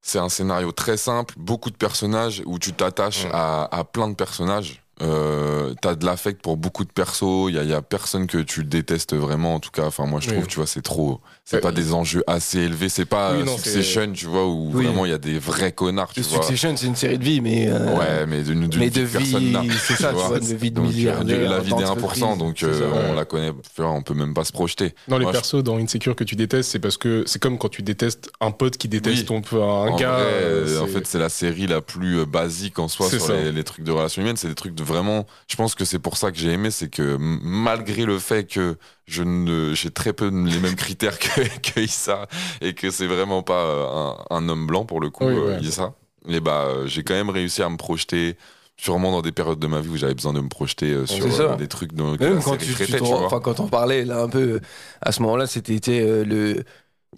c'est un scénario très simple, beaucoup de personnages où tu t'attaches Ouais. à, à plein de personnages. Euh, t'as de l'affect pour beaucoup de persos. Il y a, il y a personne que tu détestes vraiment. En tout cas, enfin moi je trouve, Oui. tu vois, c'est trop. C'est Ouais. pas des enjeux assez élevés. C'est pas Oui, euh, non, Succession, tu vois, où Oui. vraiment il y a des vrais connards, tu vois. Succession, c'est une série de vie, mais. euh, Ouais, mais d'une vie de personne vie, c'est ça, tu vois. de vie de Donc, euh, la vie des 1%, d'entreprise. donc euh, ça, on la connaît, on peut même pas se projeter. Dans les Moi, je- persos, dans Insecure que tu détestes, c'est parce que c'est comme quand tu détestes un pote qui déteste ton un gars. euh, euh, en fait, c'est la série la plus euh, basique en soi sur les trucs de relations humaines. C'est des trucs de vraiment. Je pense que c'est pour ça que j'ai aimé, c'est que malgré le fait que je ne, j'ai très peu les mêmes critères que, <laughs> que Issa et que c'est vraiment pas euh, un, un homme blanc pour le coup, Oui, euh, ouais. Issa. Et bah, euh, j'ai quand même réussi à me projeter. Sûrement dans des périodes de ma vie où j'avais besoin de me projeter euh, sur euh, des trucs dont Même quand tu, traitait, vois. quand on parlait là un peu à ce moment-là, c'était euh, le.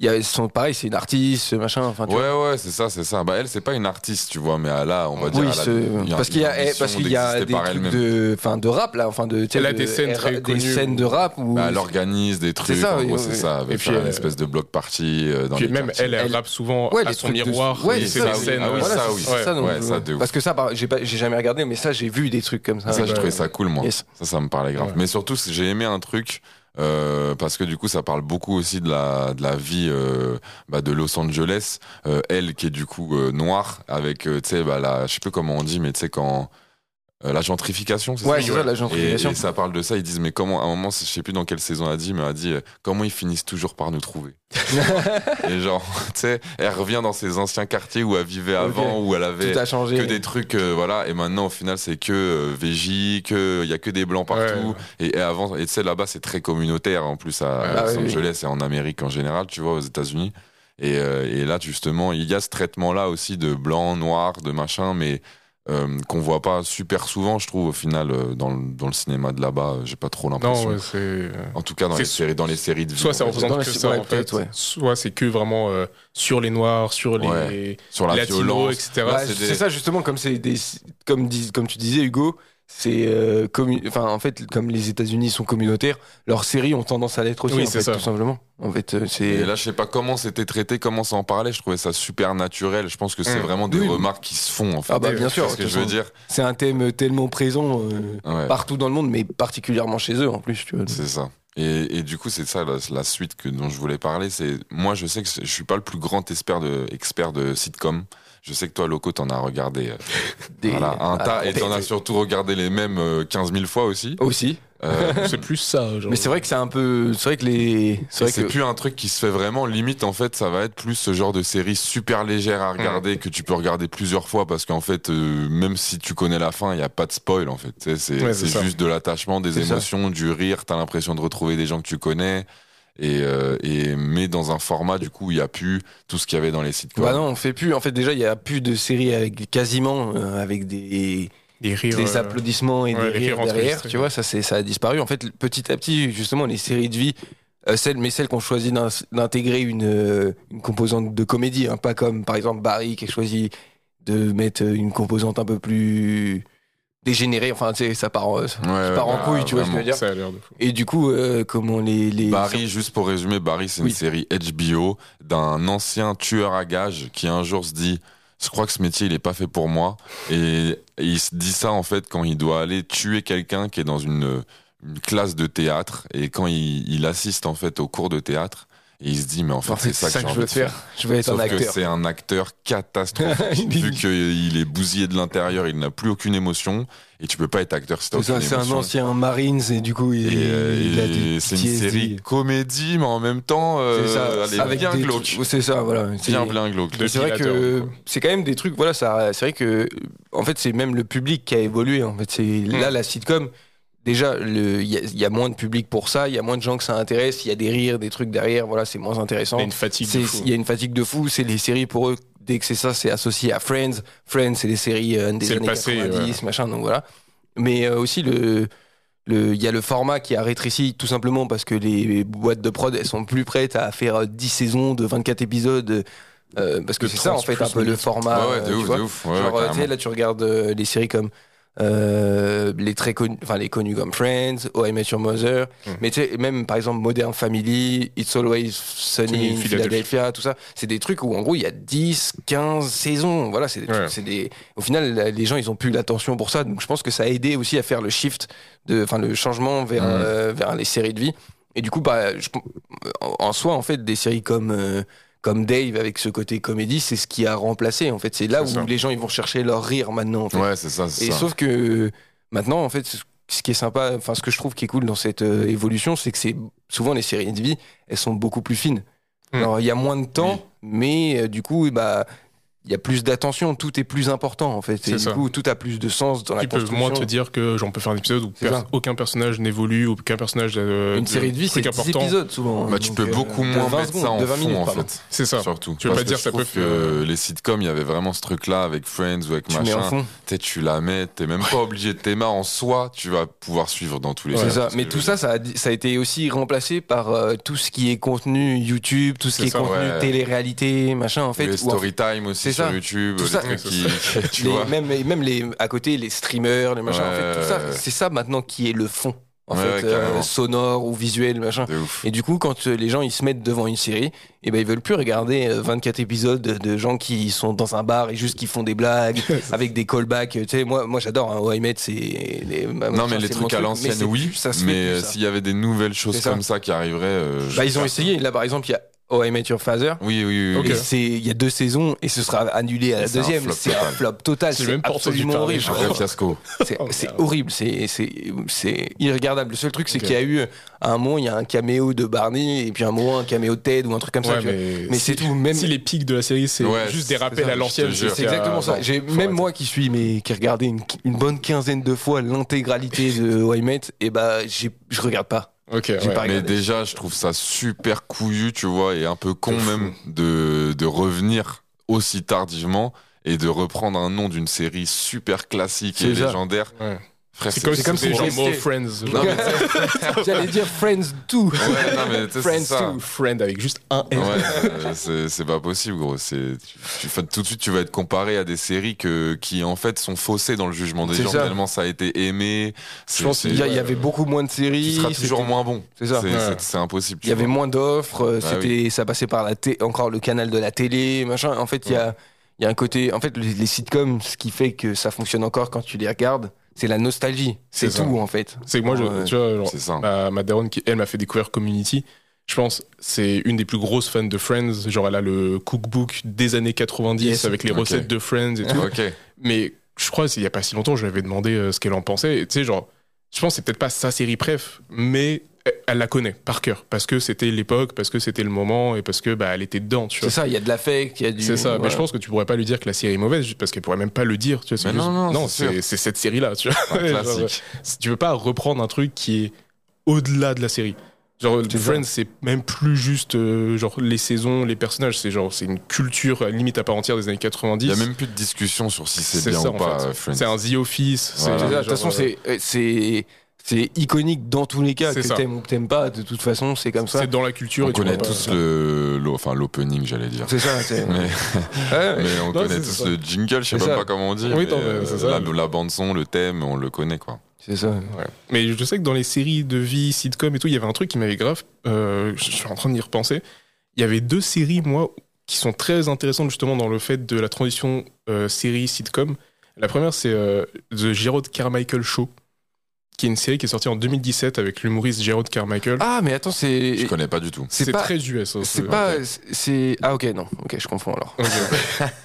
Il y a son pareil, c'est une artiste, machin. Enfin, tu vois. Ouais, ouais, c'est ça, c'est ça. Bah, elle, c'est pas une artiste, tu vois, mais elle a, on va dire, Oui, elle a- ce- a parce qu'il y a, eh, parce qu'il y a d'exister des par trucs elle-même. de, enfin, de rap là, enfin de. Elle a de- des scènes très des connues scènes de rap où. Bah, elle organise des trucs, ça, en oui, gros, c'est ça. Et puis, une euh, espèce de bloc party euh, dans Puis les même quartiers. elle, elle Elle- rappe souvent Ouais, à son miroir. ouais, c'est c'est ça, des oui. scènes. Ah oui, ça, c'est- oui. c'est ça, donc, Ouais, ça, de ouf. Parce que ça, j'ai pas, j'ai jamais regardé, mais ça, j'ai vu des trucs comme ça. Ça, je Ouais. trouvais ça cool, moi. Ça, ça me parlait grave. Ouais. Mais surtout, j'ai aimé un truc. Euh, parce que du coup ça parle beaucoup aussi de la de la vie euh, bah, de Los Angeles Euh, elle qui est du coup euh, noire avec tu sais bah je sais plus comment on dit mais tu sais quand euh, la gentrification, c'est Ouais, ça ça, la gentrification. Et, et ça parle de ça. Ils disent mais comment à un moment, je sais plus dans quelle saison elle a dit, mais elle a dit euh, comment ils finissent toujours par nous trouver. <laughs> et genre, <laughs> tu sais, elle revient dans ses anciens quartiers où elle vivait avant, où elle avait Tout a changé. que des trucs, euh, voilà. Et maintenant, au final, c'est que euh, VJ, que il y a que des blancs partout. Et, et avant, et tu sais, là-bas, c'est très communautaire en plus à, Ouais, à ah Los oui. Angeles et en Amérique en général, tu vois, aux États-Unis. Et, euh, et là, justement, il y a ce traitement-là aussi de blanc, noir, de machin, mais euh, qu'on voit pas super souvent, je trouve, au final, euh, dans, le, dans le cinéma de là-bas. euh, J'ai pas trop l'impression. ouais, euh, En tout cas, dans les, séries, dans les séries de vie. Soit ça représente que ça ouais, en fait, ouais. soit c'est que vraiment euh, sur les noirs, sur les Ouais. sur la latinos, violence. etc. Ouais, c'est des- ça justement comme c'est des comme dis- comme tu disais Hugo c'est euh, enfin en fait comme les États-Unis sont communautaires leurs séries ont tendance à l'être aussi Oui, en c'est fait, ça. tout simplement en fait euh, Et c'est là, je sais pas comment c'était traité, comment ça en parlait. Je trouvais ça super naturel. Je pense que c'est Mm. vraiment des Oui. remarques qui se font, en fait. ah bah bien sûr C'est ce que je veux dire. c'est un thème tellement présent euh, Ouais. partout dans le monde mais particulièrement chez eux en plus tu vois C'est ça. Et, et du coup, c'est ça la, la suite que, dont je voulais parler. C'est moi, je sais que je suis pas le plus grand expert de expert de sitcom. Je sais que toi, Loco, t'en as regardé euh, <laughs> Des- voilà, un ah, tas et t'en as surtout regardé les mêmes euh, 15 000 fois aussi. aussi Euh, C'est plus ça. Genre. mais c'est vrai que c'est un peu c'est vrai que les c'est que plus un truc qui se fait vraiment. Limite, en fait, ça va être plus ce genre de série super légère à regarder que tu peux regarder plusieurs fois parce qu'en fait, euh, même si tu connais la fin, il y a pas de spoil en fait. C'est Ouais, juste de l'attachement, des ça. émotions, du rire. T'as l'impression de retrouver des gens que tu connais. Et, euh, et mais dans un format du coup où il y a plus tout ce qu'il y avait dans les sites. bah non on fait plus en fait déjà il y a plus de séries avec quasiment euh, avec des des rires. des euh, applaudissements et ouais, des rires rires derrière, tu vois, ça, c'est, ça a disparu. En fait, petit à petit, justement, les séries de vie, euh, celles, mais celles qui ont choisi d'in- d'intégrer une, une composante de comédie, hein, pas comme par exemple Barry qui a choisi de mettre une composante un peu plus dégénérée, enfin, tu sais, ça part, euh, ça Ouais, part en ouais, couille, tu vois ce que je veux dire. Ça a l'air de fou. Et du coup, euh, comment les. les Barry, juste pour résumer, Barry, c'est Oui. une série HBO d'un ancien tueur à gages qui un jour se dit Je crois que ce métier, il est pas fait pour moi. Et, et il se dit ça, en fait, quand il doit aller tuer quelqu'un qui est dans une, une classe de théâtre. Et quand il, il assiste, en fait, au cours de théâtre. Et il se dit Mais en fait, En fait, c'est ça, que, j'ai je veux faire. faire. Je veux être Sauf un que acteur. c'est un acteur catastrophique. <laughs> vu qu'il est bousillé de l'intérieur, il n'a plus aucune émotion. Et tu peux pas être acteur si t'as C'est ça, un ancien Marines et du coup, il, Et, euh, il a des c'est une série comédie, mais en même temps, euh, ça, elle est avec bien glauque. C'est ça, voilà. C'est- Bien, bien glauque. C'est vrai que c'est quand même des trucs voilà ça c'est vrai que en fait c'est même le public qui a évolué en fait c'est là la sitcom déjà il y, y a moins de public pour ça il y a moins de gens que ça intéresse il y a des rires des trucs derrière voilà c'est moins intéressant Il y a une fatigue. De fou. il y a une fatigue de fou c'est les séries pour eux dès que c'est ça c'est associé à Friends Friends c'est des séries euh, des années passé, 90 machin donc voilà mais euh, aussi le il y a le format qui a rétréci tout simplement parce que les boîtes de prod elles sont plus prêtes à faire euh, 10 saisons de 24 épisodes euh, parce que c'est ça en 30 fait un peu le format ouais, ouais, euh, de tu ouf, vois. de ouf. Ouais, Genre, ouais, euh, tu là, tu regardes euh, les séries comme euh, les très connus, enfin les connus comme Friends, Oh I Met Your Mother, Mm. mais tu sais, même par exemple Modern Family, It's Always Sunny in Philadelphia, tout ça, c'est des trucs où en gros il y a 10, 15 saisons, voilà, c'est des, Ouais. trucs- des. Au final, les gens ils ont plus l'attention pour ça, donc je pense que ça a aidé aussi à faire le shift, de, enfin le changement vers, Mm. euh, vers les séries de vie. Et du coup, bah, je- en en soi, en fait, des séries comme euh, comme Dave avec ce côté comédie, c'est ce qui a remplacé. En fait, c'est là où ça. les gens ils vont chercher leur rire maintenant. En fait. Ouais, c'est ça, Et ça. sauf que maintenant, en fait, ce- qui est sympa, enfin, ce que je trouve qui est cool dans cette euh, évolution, c'est que c'est souvent les séries de vie, elles sont beaucoup plus fines. Mm. Alors, il y a moins de temps, mais euh, du coup, bah, il y a plus d'attention, tout est plus important en fait. Et du ça. coup, tout a plus de sens dans la Ils peuvent construction. moins te dire que j'en peux faire un épisode où C'est per- ça. aucun personnage n'évolue, aucun personnage. euh, Une série de vie, c'est truc 10 important. épisodes souvent. Bah, tu peux euh, beaucoup de moins 20 mettre ça en de 20 fond, minutes, en fait. C'est ça. Surtout. Tu veux Parce pas dire ça peut que les sitcoms, il y avait vraiment ce truc-là avec Friends ou avec Tu mets en machin. fond. Tu sais, tu la mets, t'es même pas obligé de t'aimer en soi, tu vas pouvoir suivre dans tous les C'est ça. Mais tout ça, ça a, été aussi remplacé par euh, tout ce qui est contenu YouTube, tout ce qui est contenu télé-réalité, machin. En fait, story time aussi sur. YouTube, Tout des ça. trucs C'est qui, <laughs> tu les- vois. même, et même les, à côté, les streamers, les machins, en fait, tout ça, c'est ça maintenant qui est le fond. En fait, euh, sonore ou visuel, machin. Et du coup, quand euh, les gens ils se mettent devant une série, et ben ils veulent plus regarder euh, 24 épisodes de, de gens qui sont dans un bar et juste qui font des blagues <laughs> avec des callbacks. Tu sais, moi, moi j'adore. Hein, I Met, c'est les- bah, Non, mais les trucs à l'ancienne, oui. ça mais euh, s'il y avait des nouvelles choses ça. comme ça qui arriveraient. euh, Bah, ils ont essayé. Là, par exemple, il y a Oh, I Met Your Father. Oui, oui, oui. Ok. oui. Et c'est, il y a deux saisons et ce sera annulé à la c'est deuxième. flop C'est un flop total. C'est même absolument horrible. vrai fiasco. C'est Oh, c'est horrible, c'est c'est c'est irregardable. Le seul truc, c'est qu'il y a eu à un moment, il y a un caméo de Barney et puis à un moment un caméo de Ted ou un truc comme ça. Ouais, tu vois. mais, Mais si- c'est tout. Même Si les pics de la série, c'est Ouais, juste des c'est rappels ça, à l'ancienne. c'est exactement ça. J'ai même moi qui suis mais qui ai regardé une, une bonne quinzaine de fois l'intégralité de <laughs> Why Mate, et bah j'ai- je regarde pas. Ok, J'ai ouais. pas Mais déjà, je trouve ça super couillu, tu vois, et un peu con même de, de revenir aussi tardivement et de reprendre un nom d'une série super classique et ça. légendaire. Ouais. C'est comme si comme More Friends. Non, genre. mais <laughs> J'allais dire Friends 2. Ouais, non, mais tu sais, c'est Friends ça. too. Friend avec juste un Ouais, R. euh, c'est c'est pas possible, gros. Tu, tout de suite, tu vas être comparé à des séries que qui en fait sont faussées dans le jugement des C'est gens ça. tellement ça a été aimé. Je pense C'est- Il y, y avait beaucoup moins de tu séries. seras toujours c'était- moins bon. C'est ça. C'est Ouais. impossible. Il y avait moins d'offres, Ah c'était, ça passait par la encore le canal de la télé, machin. En fait, il y a, il y a un côté, en fait, les, les sitcoms, ce qui fait que ça fonctionne encore quand tu les regardes, c'est la nostalgie. C'est ça. tout, en fait. C'est que moi, je, tu vois, genre, C'est ça. ma, ma daronne, qui, elle m'a fait découvrir Community. Je pense c'est une des plus grosses fans de Friends. Genre, elle a le cookbook des années 90 Yes. avec les recettes de Friends et tout. Mais je crois, il y a pas si longtemps, je lui avais demandé euh, ce qu'elle en pensait. Et tu sais, genre, je pense que c'est peut-être pas sa série préf, mais elle- la connaît par cœur. Parce que c'était l'époque, parce que c'était le moment et parce que bah, elle était dedans, C'est ça, il y a de l'affect, il y a du. C'est ça, mais je pense que tu pourrais pas lui dire que la série est mauvaise juste parce qu'elle pourrait même pas le dire. Tu vois, c'est Mais non, juste- non, c'est cette. Tu vois, <laughs> Genre, classique. si tu veux pas reprendre un truc qui est au-delà de la série. Genre, Friends, c'est même plus juste euh, genre les saisons, les personnages. C'est genre, c'est une culture la limite à part entière des années 90. Il y a même plus de discussion sur si c'est bien ça, ou en pas. fait. euh. C'est un The Office. Voilà. De toute façon, euh, c'est, euh, c'est, iconique dans tous les cas, C'est que t'aimes ou que t'aimes pas. De toute façon, c'est comme ça. c'est dans la culture. On et connaît tous le, le- enfin l'opening, j'allais dire. C'est ça, <laughs> c'est. Mais, Ouais, mais on Non, connaît tous ça. le jingle, je sais C'est même pas comment on dit. Oui, euh, la, la bande son, le thème, on le connaît quoi. c'est ça. Ouais. Mais je sais que dans les séries de vie, sitcom et tout, il y avait un truc qui m'avait grave. euh, je suis en train d'y repenser. Il y avait deux séries, moi, qui sont très intéressantes justement dans le fait de la transition euh, série-sitcom. La première, c'est euh, The Gerald Carmichael Show, qui est une série qui est sortie en 2017 avec l'humoriste Gerald Carmichael. Ah, mais attends, c'est. Je connais pas du tout. c'est pas- très US. hein, C'est pas. C'est. Ah, ok, non. Ok, je confonds alors. <laughs>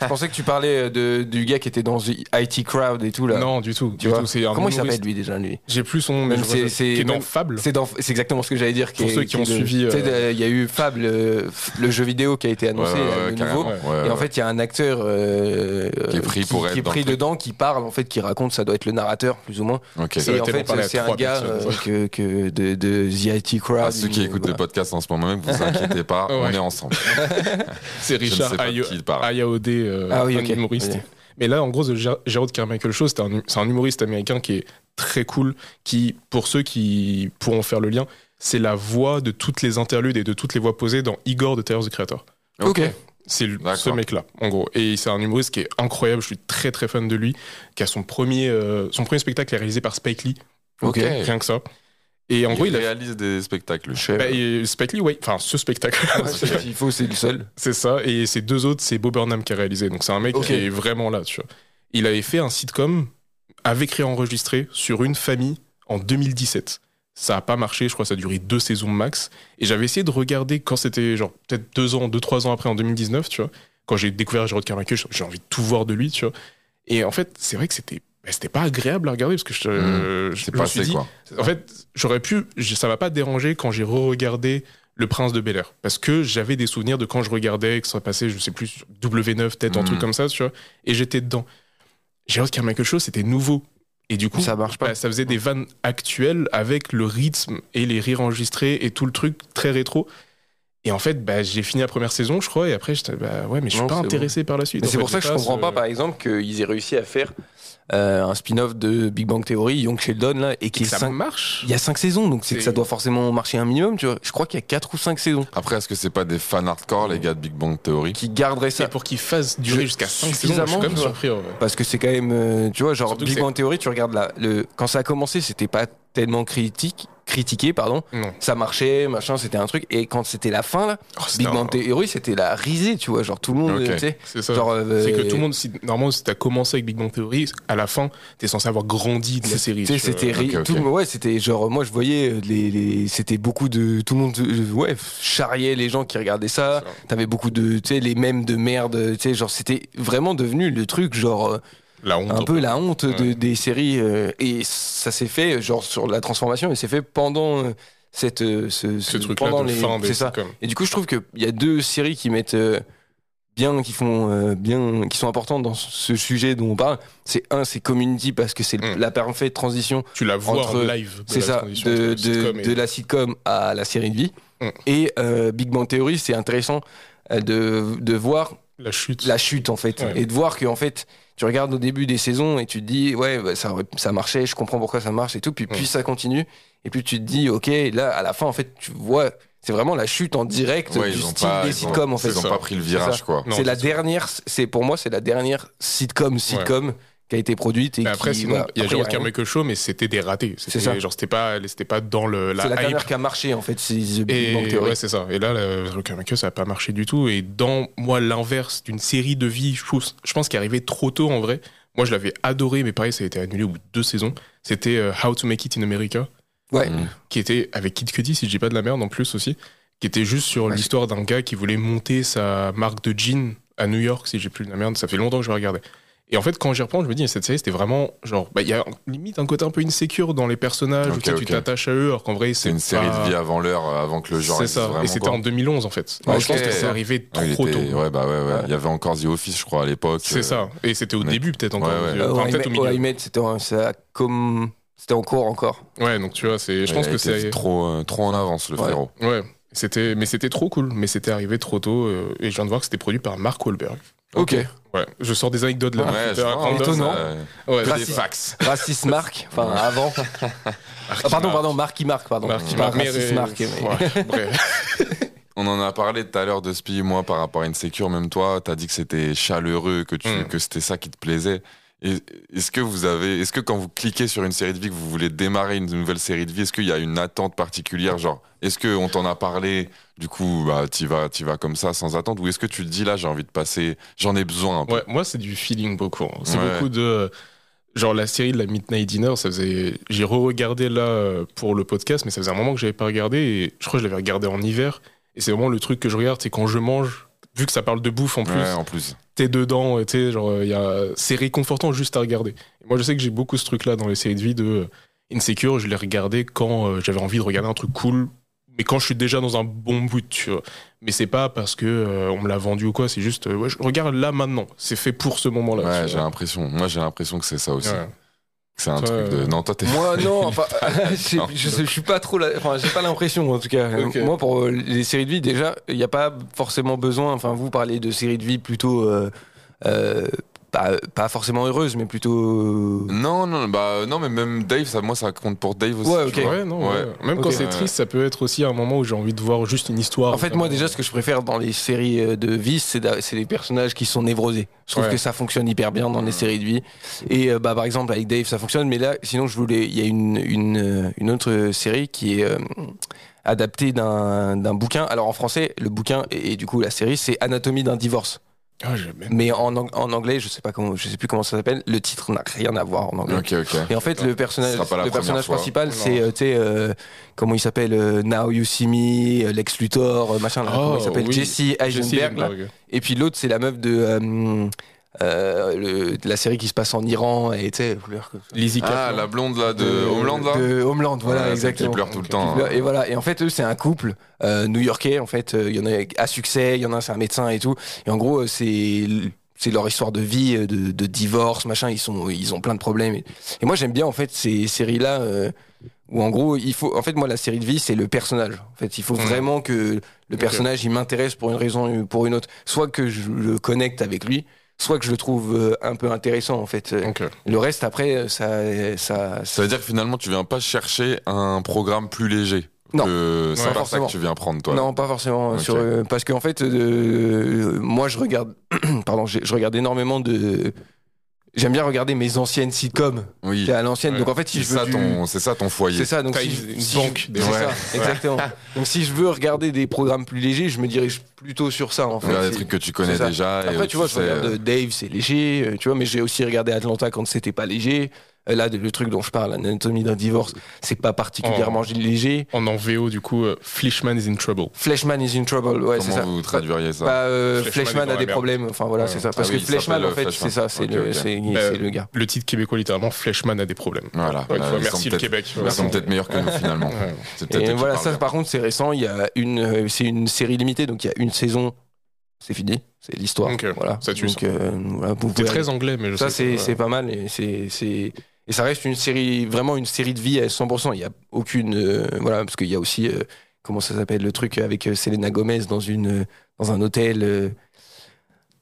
Je pensais que tu parlais de, du gars qui était dans The IT Crowd et tout là. Non, du tout. Tu du tout. C'est Comment il s'appelle lui déjà lui? J'ai plus son nom, mais c'est- c'est- qui est dans Fable. C'est dans- c'est exactement ce que j'allais dire. qui Pour est- ceux qui ont le- suivi, euh, Il y a eu Fable, le, le jeu vidéo qui a été annoncé, Ouais, ouais, nouveau. Ouais, Et en fait, il y a un acteur euh, Qui est pris pour qui être est pris dedans, qui parle en fait, qui raconte, ça doit être le narrateur plus ou moins. Ok. Et en fait, c'est un gars euh, que, que de, de The IT Crowd. À ceux qui il- écoutent voilà. le podcast en ce moment même, vous inquiétez pas, <laughs> on Ouais. est ensemble. <laughs> C'est Richard. Ayaode, euh, Ah oui, un humoriste. Oui. Mais là, en gros, Gerald Carmichael Show, c'est un, un humoriste américain qui est très cool, qui, pour ceux qui pourront faire le lien, c'est la voix de toutes les interludes et de toutes les voix posées dans Igor de Tyler the Creator. Ok. C'est ce mec-là, en gros. Et c'est un humoriste qui est incroyable, je suis très très fan de lui, qui a son premier, euh, son premier spectacle est réalisé par Spike Lee, Ok. rien que ça. Et en il gros, il a réalise des spectacles. Sais bah, et Spike Lee, ouais, enfin ce spectacle. C'est- Il faut, c'est le seul. C'est ça, et ces deux autres, c'est Bob Burnham qui a réalisé. Donc c'est un mec qui est vraiment là, tu vois. Il avait fait un sitcom avec réenregistré sur une famille en 2017. Ça a pas marché, je crois que ça a duré deux saisons max. Et j'avais essayé de regarder quand c'était genre peut-être deux ans, deux, trois ans après en 2019, tu vois. Quand j'ai découvert Gerard Carmichael, j'ai envie de tout voir de lui, tu vois. Et en fait, c'est vrai que c'était bah, c'était pas agréable à regarder parce que je, Mmh. je me suis assez dit, quoi. en fait, j'aurais pu, je- ça m'a pas dérangé quand j'ai re-regardé Le Prince de Bel Air. Parce que j'avais des souvenirs de quand je regardais, que ça passait, je sais plus, sur W9, peut-être un truc comme ça, tu vois. Et j'étais dedans. Gérard Carmichael Show, c'était nouveau. Et du coup, Ça marche pas. bah, ça faisait des vannes actuelles avec le rythme et les rires enregistrés et tout le truc très rétro. Et en fait, bah, j'ai fini la première saison, je crois, et après, j'étais, bah ouais, mais je suis Non, pas intéressé par la suite. C'est pour ça que je comprends ce- pas, par exemple, qu'ils aient réussi à faire euh, un spin-off de Big Bang Theory, Young Sheldon, là, et qui ça cinq- marche. Il y a 5 saisons, donc c'est que ça doit forcément marcher un minimum, tu vois. Je crois qu'il y a 4 ou 5 saisons Après, est-ce que c'est pas des fans hardcore, les gars de Big Bang Theory? Qui garderaient ça. Et pour qu'il fasse durer jusqu'à 5 saisons, je suis quand même surpris. vrai. Parce que c'est quand même, euh, tu vois, genre Surtout Big Bang Theory, tu regardes là, le, quand ça a commencé, c'était pas tellement critique, critiqué, pardon. Non. Ça marchait, machin, c'était un truc. Et quand c'était la fin, là, Oh, Big Bang Theory, c'était la risée, tu vois. Genre, tout le monde, Ok. tu sais. C'est ça. Genre, euh, C'est que tout le monde, si, normalement, si t'as commencé avec Big Bang Theory, à la fin, t'es censé avoir grandi de la série. C'était ri- ok, ok. tout le monde- ouais, c'était genre moi je voyais euh, les, les- c'était beaucoup de tout le monde euh, ouais charriait les gens qui regardaient ça. T'avais beaucoup de tu sais les mèmes de merde, tu sais genre c'était vraiment devenu le truc genre euh, La honte. un peu la honte de- des séries euh, et ça s'est fait genre sur la transformation et c'est fait pendant euh, cette euh, ce, Ce ce- truc-là pendant les c'est ça. Et du coup je trouve que il y a deux séries qui mettent bien qui font bien qui sont importantes dans ce sujet dont on parle. C'est un c'est Community parce que c'est Mm. la parfaite transition Tu la vois Entre- en live. c'est ça, de, de, sitcom et- de la sitcom à la série de vie. Mm. Et Big Bang Theory, c'est intéressant de, de voir la chute. la chute, en fait. Ouais. Et de voir que, en fait, tu regardes au début des saisons et tu te dis, ouais, bah, ça, ça marchait, je comprends pourquoi ça marche et tout. Puis, Mm. puis ça continue. Et puis tu te dis, ok, là, à la fin, en fait, tu vois, c'est vraiment la chute en direct Ouais, du ils ont style pas, des ont- sitcoms, en fait. Ils ont ça. pas pris le C'est virage, quoi. C'est la dernière, c'est pour moi, c'est la dernière sitcom, sitcom qui a été produite. Et Mais après, qui, sinon, voilà, il y a Jérôme. Carmichael Show, mais c'était des ratés. C'est C'était ça. genre, c'était pas, c'était pas dans le, la C'est la hype. dernière qui a marché, en fait, c'est The Big Bang Et Theory. ouais, c'est ça. Et là, le Jérôme Carmichael, ça a pas marché du tout. Et dans, moi, l'inverse d'une série de vie, je pense, je pense qu'il est arrivé trop tôt, en vrai. Moi, je l'avais adoré, mais pareil, ça a été annulé au bout de deux saisons. C'était euh, How to Make It in America, Ouais. Mm. qui était avec Kid Cudi, si je dis pas de la merde en plus aussi, qui était juste sur Ouais. l'histoire d'un gars qui voulait monter sa marque de jeans à New York, si j'ai plus de la merde. Ça fait longtemps que je regardais. Et en fait, quand j'y reprends, je me dis, cette série, c'était vraiment genre, bah, il y a limite un côté un peu insécure dans les personnages, où tu t'attaches à eux, alors qu'en vrai, C'est une série de vie avant l'heure, avant que le genre C'est ça. vraiment. Et c'était en 2011, en fait. Je pense que c'est arrivé Ouais, trop était- tôt. Ouais, bah ouais, ouais. Ouais. Il y avait encore The Office, je crois, à l'époque. C'est Euh, ça. Et c'était au mais- début, peut-être encore. Ouais, ouais. Euh, Enfin, ouais, peut-être au milieu. c'était comme c'était en cours encore. Ouais, donc tu vois, c'est, je pense que c'est. trop, euh, trop en avance, le Ouais. frérot. Ouais. C'était, mais c'était trop cool. Mais c'était arrivé trop tôt. euh, et je viens de voir que c'était produit par Mark Wahlberg. Ok. Ouais. Je sors des anecdotes là. Ouais, hein, étonnant. ça, Ouais, que Raciste. des fax. Raciste Marc, enfin avant. <laughs> Ah, pardon, Mark. pardon, Marc qui marque, pardon. Mais, raciste euh, Marc. mais- ouais, <laughs> bref. On en a parlé tout à l'heure de Spi, moi, par rapport à Insecure, même toi, t'as dit que c'était chaleureux, que, tu, Mm. que c'était ça qui te plaisait. Est-ce que vous avez, est-ce que quand vous cliquez sur une série de vie, que vous voulez démarrer une nouvelle série de vie, est-ce qu'il y a une attente particulière, genre, est-ce que on t'en a parlé, du coup, bah, t'y vas, t'y vas comme ça, sans attente, ou est-ce que tu te dis là, j'ai envie de passer, j'en ai besoin un peu? Ouais, moi, c'est du feeling beaucoup. hein. C'est Ouais. beaucoup de. Genre, la série de la Midnight Dinner, ça faisait. J'ai re-regardé là pour le podcast, mais ça faisait un moment que j'avais pas regardé. Et je crois que je l'avais regardé en hiver. Et c'est vraiment le truc que je regarde, c'est quand je mange. Vu que ça parle de bouffe en plus, Ouais, en plus. t'es dedans, et t'es genre, il y a... c'est réconfortant juste à regarder. Et moi, je sais que j'ai beaucoup ce truc-là dans les séries de vie de euh, Insecure, je l'ai regardé quand euh, j'avais envie de regarder un truc cool, mais quand je suis déjà dans un bon mood, tu vois. Mais c'est pas parce que euh, on me l'a vendu ou quoi, c'est juste, euh, ouais, je regarde là maintenant, c'est fait pour ce moment-là. Ouais, tu j'ai l'impression. Moi, j'ai l'impression que c'est ça aussi. Ouais. C'est un Toi, truc de. euh, Non, toi, t'es. Moi <laughs> non, enfin, <laughs> je, Non. je, je suis pas trop, la- enfin, j'ai pas l'impression en tout cas. Moi, pour euh, les séries de vie, déjà, il n'y a pas forcément besoin. Enfin, vous parlez de séries de vie plutôt, euh, euh, pas, pas forcément heureuses, mais plutôt. euh, Non, non, bah non, mais même Dave, ça, moi, ça compte pour Dave aussi. Ouais, ok. Ouais, non, Ouais. ouais. Même quand c'est triste, ça peut être aussi un moment où j'ai envie de voir juste une histoire. En fait, moi, déjà, ce que je préfère dans les séries euh, de vie, c'est les personnages qui sont névrosés. Je trouve Ouais. que ça fonctionne hyper bien dans les séries de vie. Et euh, bah, par exemple, avec Dave, ça fonctionne. Mais là, sinon, je voulais. Il y a une, une, une autre série qui est euh, adaptée d'un d'un bouquin. Alors, en français, le bouquin et, et du coup, la série, c'est Anatomie d'un divorce. Ah, Mais en, ang- en anglais, je sais pas comment, je sais plus comment ça s'appelle. Le titre n'a rien à voir en anglais. Ok, ok. Et en fait, le personnage, le personnage fois. principal, c'est, euh, tu sais, euh, comment il s'appelle euh, Now You See Me, euh, Lex Luthor, euh, machin, là, Oh, comment il s'appelle oui. Jesse Jesse Eisenberg. là. Et puis l'autre, c'est la meuf de euh, le- la série qui se passe en Iran, et tu sais, Lizzie Ah, Kaplan. la blonde là de Homeland là de Homeland, voilà, exactement. Qui pleure tout le temps. Et voilà, et en fait, eux, c'est un couple euh, new-yorkais. En fait, euh, il y en a à succès, il y en a un, c'est un médecin et tout. Et en gros, euh, c'est c'est leur histoire de vie, euh, de, de divorce, machin. Ils sont, ils ont plein de problèmes. Et, et moi, j'aime bien en fait ces séries-là euh, où en gros, il faut. En fait, moi, la série de vie, c'est le personnage. En fait, il faut vraiment que le personnage, il m'intéresse pour une raison ou pour une autre. Soit que je le connecte avec lui. Soit que je le trouve euh, un peu intéressant en fait. Euh. Le reste après, ça, ça, Ça veut dire que finalement, tu viens pas chercher un programme plus léger. Non. Que c'est Ouais, pas forcément. ça que tu viens prendre, toi. Non, pas forcément. Sur, euh, parce qu'en fait, euh, moi, je regarde, <clears throat> pardon, je, je regarde énormément de j'aime bien regarder mes anciennes sitcoms Oui. à l'ancienne. Ouais. Donc en fait, si C'est je veux ça, du- ton, c'est ça ton foyer. c'est ça. Donc si, une- une si banque je- des- c'est Ouais. ça, exactement. <laughs> Donc si je veux regarder des programmes plus légers, je me dirige plutôt sur ça en fait. Regarde des trucs que tu connais déjà. et Après, tu vois, je regarde euh, Dave, c'est léger, euh, tu vois, mais j'ai aussi regardé Atlanta quand c'était pas léger. Euh, Là, le truc dont je parle, Anatomie d'un divorce, c'est pas particulièrement Oh. léger. En en VO, du coup, euh, Flishman is in trouble. Fleshman is in trouble, ouais, c'est Comment ça. vous traduiriez ça Bah, euh, Fleshman Fleshman a des problèmes, enfin voilà, Ouais. c'est ça. Parce Ah que oui, il Fleshman, en fait, Fleshman. c'est ça, c'est Ok, le, ok. c'est- le gars. Le titre québécois, littéralement, Fleshman a des problèmes. Voilà. Ouais, vois, ils merci le Québec. Ils sont peut-être meilleurs que nous finalement. Ouais. Et voilà, ça par contre, c'est récent. Il y a une, euh, c'est une série limitée, donc il y a une saison, c'est fini, c'est l'histoire. Ok, Voilà. ça tue, donc, ça. euh, voilà, vous C'est pouvez très anglais, mais je Ça, sais c'est que- c'est pas mal. Et, c'est c'est- et ça reste une série, vraiment une série de vie à 100%. Il n'y a aucune. euh, voilà, parce qu'il y a aussi. euh, comment ça s'appelle Le truc avec euh, Selena Gomez dans, une, dans un hôtel. euh,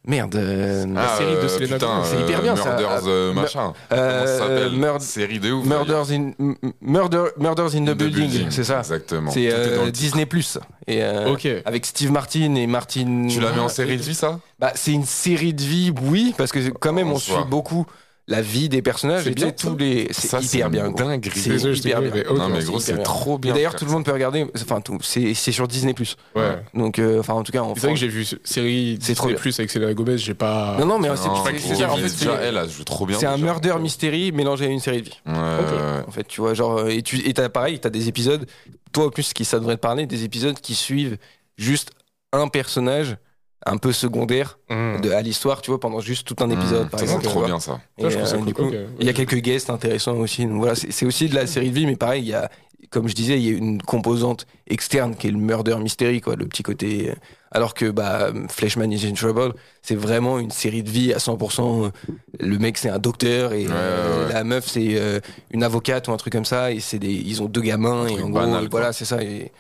Merde. euh, la Ah, série de euh, Selena Gomez. C'est hyper bien, ça. Murders euh, Mur- machin. euh, Comment ça Série de ouf. Murders in, Murder, Murders in the, The Building, c'est ça. Exactement. C'est euh. Disney Plus. Et euh, Ok. avec Steve Martin et Martin. Tu l'as mis en série de vie, ça? Bah, c'est une série de vie, oui, parce que quand même En on suit beaucoup la vie des personnages C'est et bien, tous les. C'est hyper bien. C'est hyper bien. mais ok, Non, mais c'est gros, trop Et bien. d'ailleurs, tout le monde peut regarder. Enfin, tout, c'est c'est sur Disney Plus. Ouais. Donc, euh, enfin, en tout cas, en C'est vrai que j'ai vu série C'est trop Disney bien. Plus avec Selena Gomez, j'ai pas. Non, non, mais c'est trop bien. c'est un murder mystery mélangé à une série de vie. En fait, tu vois, genre, et tu et t'as pareil, t'as des épisodes. Toi, en plus, qui ça devrait te parler, des épisodes qui suivent juste un personnage un peu secondaire Mmh. de, à l'histoire, tu vois, pendant juste tout un épisode, Mmh, par ça, exemple. Trop bien, ça. Et, Ça, je trouve ça euh, cool. du coup, il y a quelques guests intéressants aussi. Donc voilà, c'est c'est aussi de la série de vie, mais pareil, il y a, comme je disais, il y a une composante externe qui est le murder mystery, quoi, le petit côté. euh, Alors que bah, Fleshman is in Trouble, c'est vraiment une série de vie à 100%. Le mec, c'est un docteur et Ouais, euh, ouais, ouais. la meuf, c'est euh, une avocate ou un truc comme ça. Et c'est des, ils ont deux gamins. Et en gros, banal, voilà, c'est ça. Et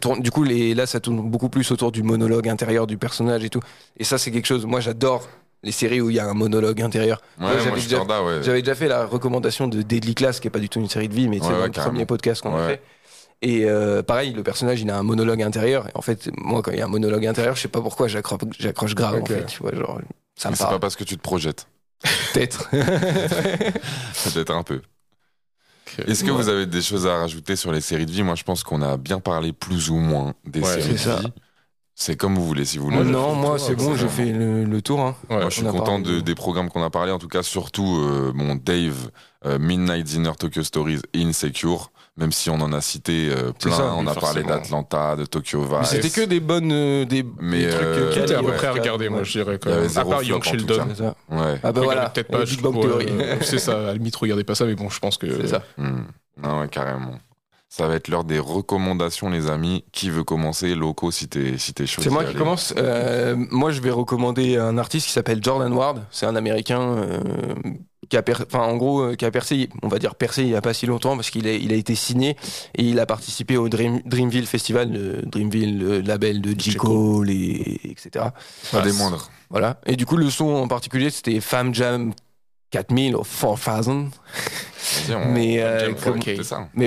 tourne- du coup, les, là, ça tourne beaucoup plus autour du monologue intérieur du personnage et tout. Et ça, c'est quelque chose. Moi, j'adore les séries où il y a un monologue intérieur. Ouais, j'avais déjà- t'en ouais. J'avais déjà fait la recommandation de Deadly Class, qui est pas du tout une série de vie, mais c'est Ouais, le carrément. premier podcast qu'on a fait. Et euh, pareil, le personnage, il a un monologue intérieur. Et en fait, moi, quand il y a un monologue intérieur, je sais pas pourquoi j'accroche, j'accroche grave. En fait, tu vois, genre, ça me C'est pas parce que tu te projettes. Peut-être. <laughs> Peut-être un peu. Est-ce que Ouais. vous avez des choses à rajouter sur les séries de vie? Moi, je pense qu'on a bien parlé plus ou moins des Ouais, séries de ça. vie. C'est comme vous voulez, si vous voulez. Non, moi, c'est bon, j'ai fait le, le tour. Hein. Ouais. Moi, je suis content de- des programmes qu'on a parlé. En tout cas, surtout euh, mon Dave, euh, Midnight Dinner, Tokyo Stories et Insecure. Même si on en a cité euh, plein, ça, on a parlé d'Atlanta, de Tokyo Mais Vice. c'était que des bonnes. euh, des, Mais, des trucs euh, calés, Tout est à peu près à regarder, moi, je dirais. Quand même. À part Young Sheldon. Ouais. Ah bah voilà. Peut-être pas, euh, <laughs> C'est ça, à la limite, regardez pas ça, mais bon, je pense que. C'est ça. Hmm. Non, ouais, carrément. Ça va être l'heure des recommandations, les amis. Qui veut commencer Loco, si t'es si t'es chaud. C'est moi qui commence. Euh, moi, je vais recommander un artiste qui s'appelle Jordan Ward. C'est un Américain euh, qui a, per- enfin, en gros, euh, qui a percé, on va dire percé il y a pas si longtemps parce qu'il a, il a été signé et il a participé au Dream, Dreamville Festival, le Dreamville, le label de J. Cole et etc. Pas des moindres. Voilà. Et du coup, le son en particulier, c'était Fam Jam 4000 ou 4000. Vas-y, on- Mais, euh, comme-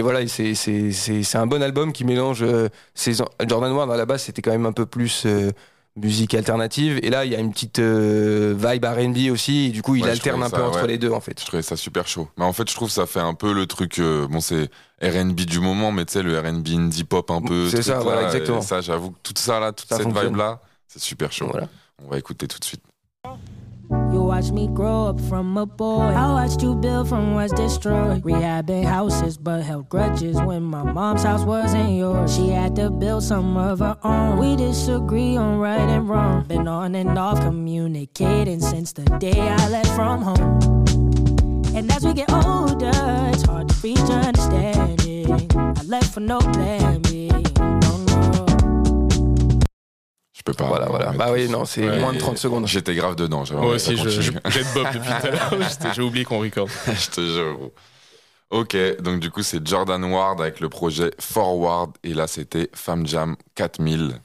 voilà, c'est un bon album qui mélange euh, ses Jordan Ward à la base, c'était quand même un peu plus euh, musique alternative. Et là, il y a une petite euh, vibe RB aussi. Et du coup, il Ouais, alterne un peu entre ouais. les deux, en fait. Je trouvais ça super chaud. Mais en fait, je trouve que ça fait un peu le truc. bon, c'est R&B du moment, mais tu sais, le R&B indie pop un peu. C'est ça, là, voilà, et exactement. Ça, j'avoue que tout ça là, toute Ça cette fonctionne. vibe là, c'est super chaud. Voilà. On va écouter tout de suite. You watched me grow up from a boy. I watched you build from what's destroyed. Rehabbing houses, but held grudges when my mom's house wasn't yours. She had to build some of her own. We disagree on right and wrong. Been on and off communicating since the day I left from home. And as we get older, it's hard to reach understanding. I left for no plan B. Je peux pas. Voilà, voilà. Bah oui, non, c'est Ouais. moins de 30 secondes. J'étais grave dedans. Moi aussi, je, je continue. jette Bob depuis tout à l'heure. <laughs> J'ai oublié qu'on record. <laughs> je te jure. Ok, donc du coup, c'est Jordan Ward avec le projet Forward. Et là, c'était Fam Jam 4000.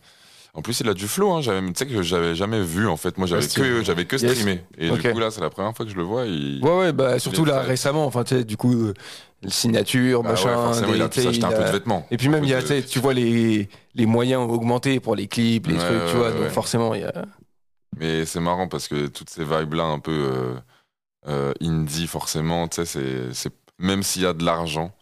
En plus, il a du flow. Hein. J'avais- Tu sais que j'avais jamais vu, en fait. Moi, j'avais que, j'avais que Yes. streamé. Et Ok. du coup, là, c'est la première fois que je le vois. Il... Ouais, ouais, bah surtout là récemment, enfin, tu sais, du coup, euh, signature, Bah ouais, machin. il a des- pu s'acheter un il peu a- de vêtements. Et puis même, il y a, tu de- tu vois les, les moyens augmentés pour les clips, les Ouais, trucs, tu ouais, vois, ouais, donc ouais. forcément, il y a... Mais c'est marrant parce que toutes ces vibes-là, un peu. euh, euh, indie forcément. Tu sais, c'est, c'est même s'il y a de l'argent,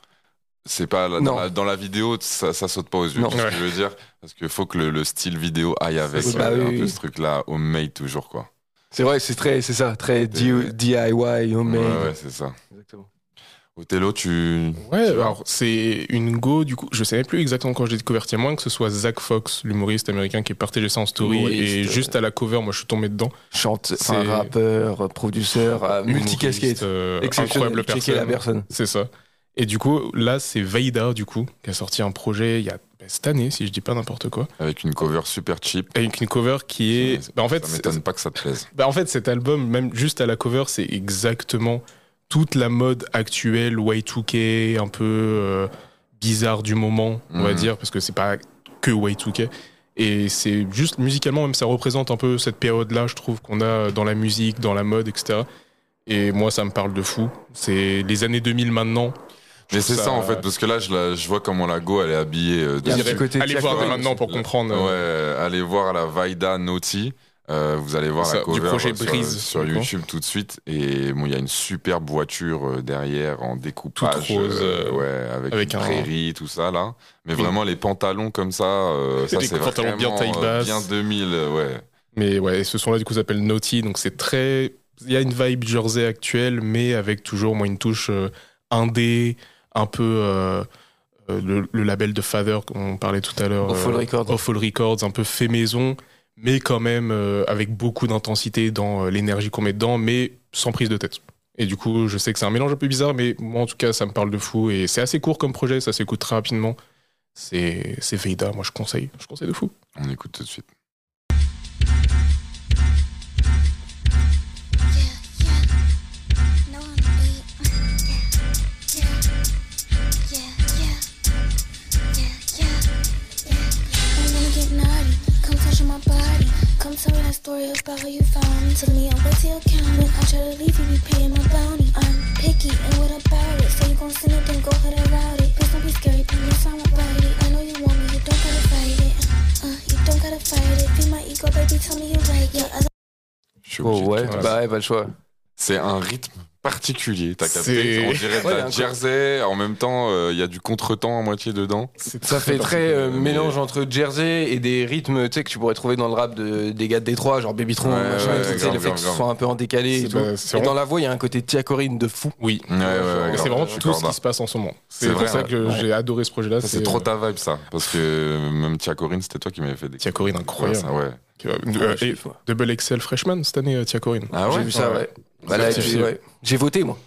c'est pas la- dans, la, dans la vidéo, ça, ça saute pas aux yeux. Non. Tu vois ce que je veux dire? Parce qu'il faut que le, le style vidéo aille avec ça. euh, Bah oui, un oui. peu ce truc-là, homemade toujours quoi. C'est vrai, c'est très, c'est ça, très DIY, homemade. Ouais, ouais, c'est ça. Exactement. Othello, tu. Ouais, alors c'est une go, du coup, je savais plus exactement quand j'ai découvert, il y a moins que ce soit Zach Fox, l'humoriste américain qui est partagé ça en story, Humoriste, et euh. juste à la cover, moi je suis tombé dedans. Chante, C'est- rappeur, producteur, euh, Humoriste, multicasquette. euh, Exceptionnel. incroyable Checker personne. la personne. C'est ça. Et du coup, là, c'est Vaida, du coup, qui a sorti un projet il y a bah, cette année, si je dis pas n'importe quoi, Avec une cover super cheap. avec une cover qui est. Ça- Bah, en fait, ça m'étonne pas que ça te plaise. Bah en fait, cet album, même juste à la cover, c'est exactement toute la mode actuelle, Y2K, un peu euh, bizarre du moment, on va Mhm. dire, parce que c'est pas que Y2K. Et c'est juste musicalement, même ça représente un peu cette période-là, je trouve, qu'on a dans la musique, dans la mode, etc. Et moi, ça me parle de fou. C'est les années 2000 maintenant. Mais c'est ça, en fait, parce que là, je, la- je vois comment la go, elle est habillée. euh, côté Allez voir dès maintenant pour comprendre. euh, Ouais, allez voir la Vaida Naughty. Euh, vous allez voir Ça, la cover projet sur, Brise, sur. YouTube tout de suite. Et bon, il y a une superbe voiture euh, derrière en découpage. Toute rose, euh, euh, ouais, avec, avec une un- prairie, tout ça là. Mais Oui. vraiment, les pantalons comme ça, euh, ça Des c'est pantalons bien vraiment, taille basse. bien 2000, euh, ouais. Mais ouais, ce son-là, du coup, s'appelle Naughty. Donc, c'est très. Il y a une vibe Jersey actuelle, mais avec toujours, moi, une touche euh, indé, un peu. euh, euh, le, le label de Father, qu'on parlait tout à l'heure. Awful euh, Records. Records, un peu fait maison, mais quand même euh, avec beaucoup d'intensité dans euh, l'énergie qu'on met dedans, mais sans prise de tête. Et du coup, je sais que c'est un mélange un peu bizarre, mais moi, en tout cas, ça me parle de fou. Et c'est assez court comme projet, ça s'écoute très rapidement. C'est c'est Veida, moi, je conseille. Je conseille de fou. On écoute tout de suite. Story about how you found me. Tell me I'm way to your I try to leave, you be paying my bounty. I'm picky, and what about it? Say you gon' send it, then go ahead and route it. Please don't be scary. I know you want me, you don't gotta fight it. Uh, you don't gotta fight it. Be my ego, baby, tell me you like it. Oh ouais, bah ouais, pas le choix. C'est un rythme particulier, t'as capté On dirait de Ouais, la Jersey, en même temps, euh, il y a du contretemps à moitié dedans. Ça fait très euh, mélange entre Jersey et des rythmes tu sais, que tu pourrais trouver dans le rap de, des gars de Détroit, genre Babytron, Ouais, machin, ouais, grave, le fait grave. soient un peu en décalé et tout. bah, Et dans la voix, il y a un côté Tiakorine de fou. Oui. Ouais, ouais, ouais, c'est vraiment tout ce qui se passe en ce moment. C'est pour vrai, ça que Ouais. j'ai adoré ce projet-là. C'est trop ta vibe, ça. Parce que même Tia Corinne, c'était toi qui m'avais fait des. Tia Corinne, incroyable. Ouais, ouais. Euh, Ouais, euh. Double XL Freshman cette année, euh, Tia Corinne. Ah J'ai vu ça, Ouais. Bah j'ai ouais. J'ai voté, moi.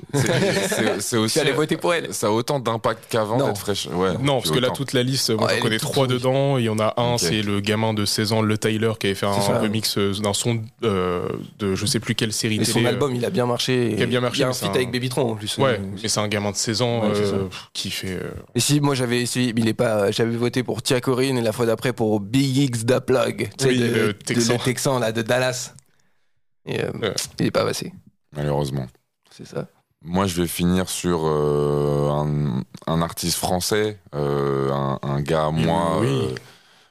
C'est- aussi. voter pour elle. Ça a autant d'impact qu'avant d'être fraîche. Ouais. Non, parce que là, toute la liste, moi Ah, j'en connais trois dedans. Il y en a un, c'est le gamin de 16 ans, le Tyler, qui avait fait un ça. remix euh, d'un son euh, de je sais plus quelle série Et son télé. euh, album, il a bien marché. qui a bien marché, Il y a un mais feat un- avec Babytron en plus. Ouais, Euh, mais c'est un gamin de 16 ans Ouais, euh, qui fait. euh, Et si moi j'avais essayé, il est pas, j'avais voté pour Tia Corinne et la fois d'après pour Big X da Plug, Oui, de- le Texan. le Texan là de Dallas. Et il est pas passé, Malheureusement. c'est ça. Moi, je vais finir sur euh, un, un artiste français, euh, un, un gars à moi. Oui. euh,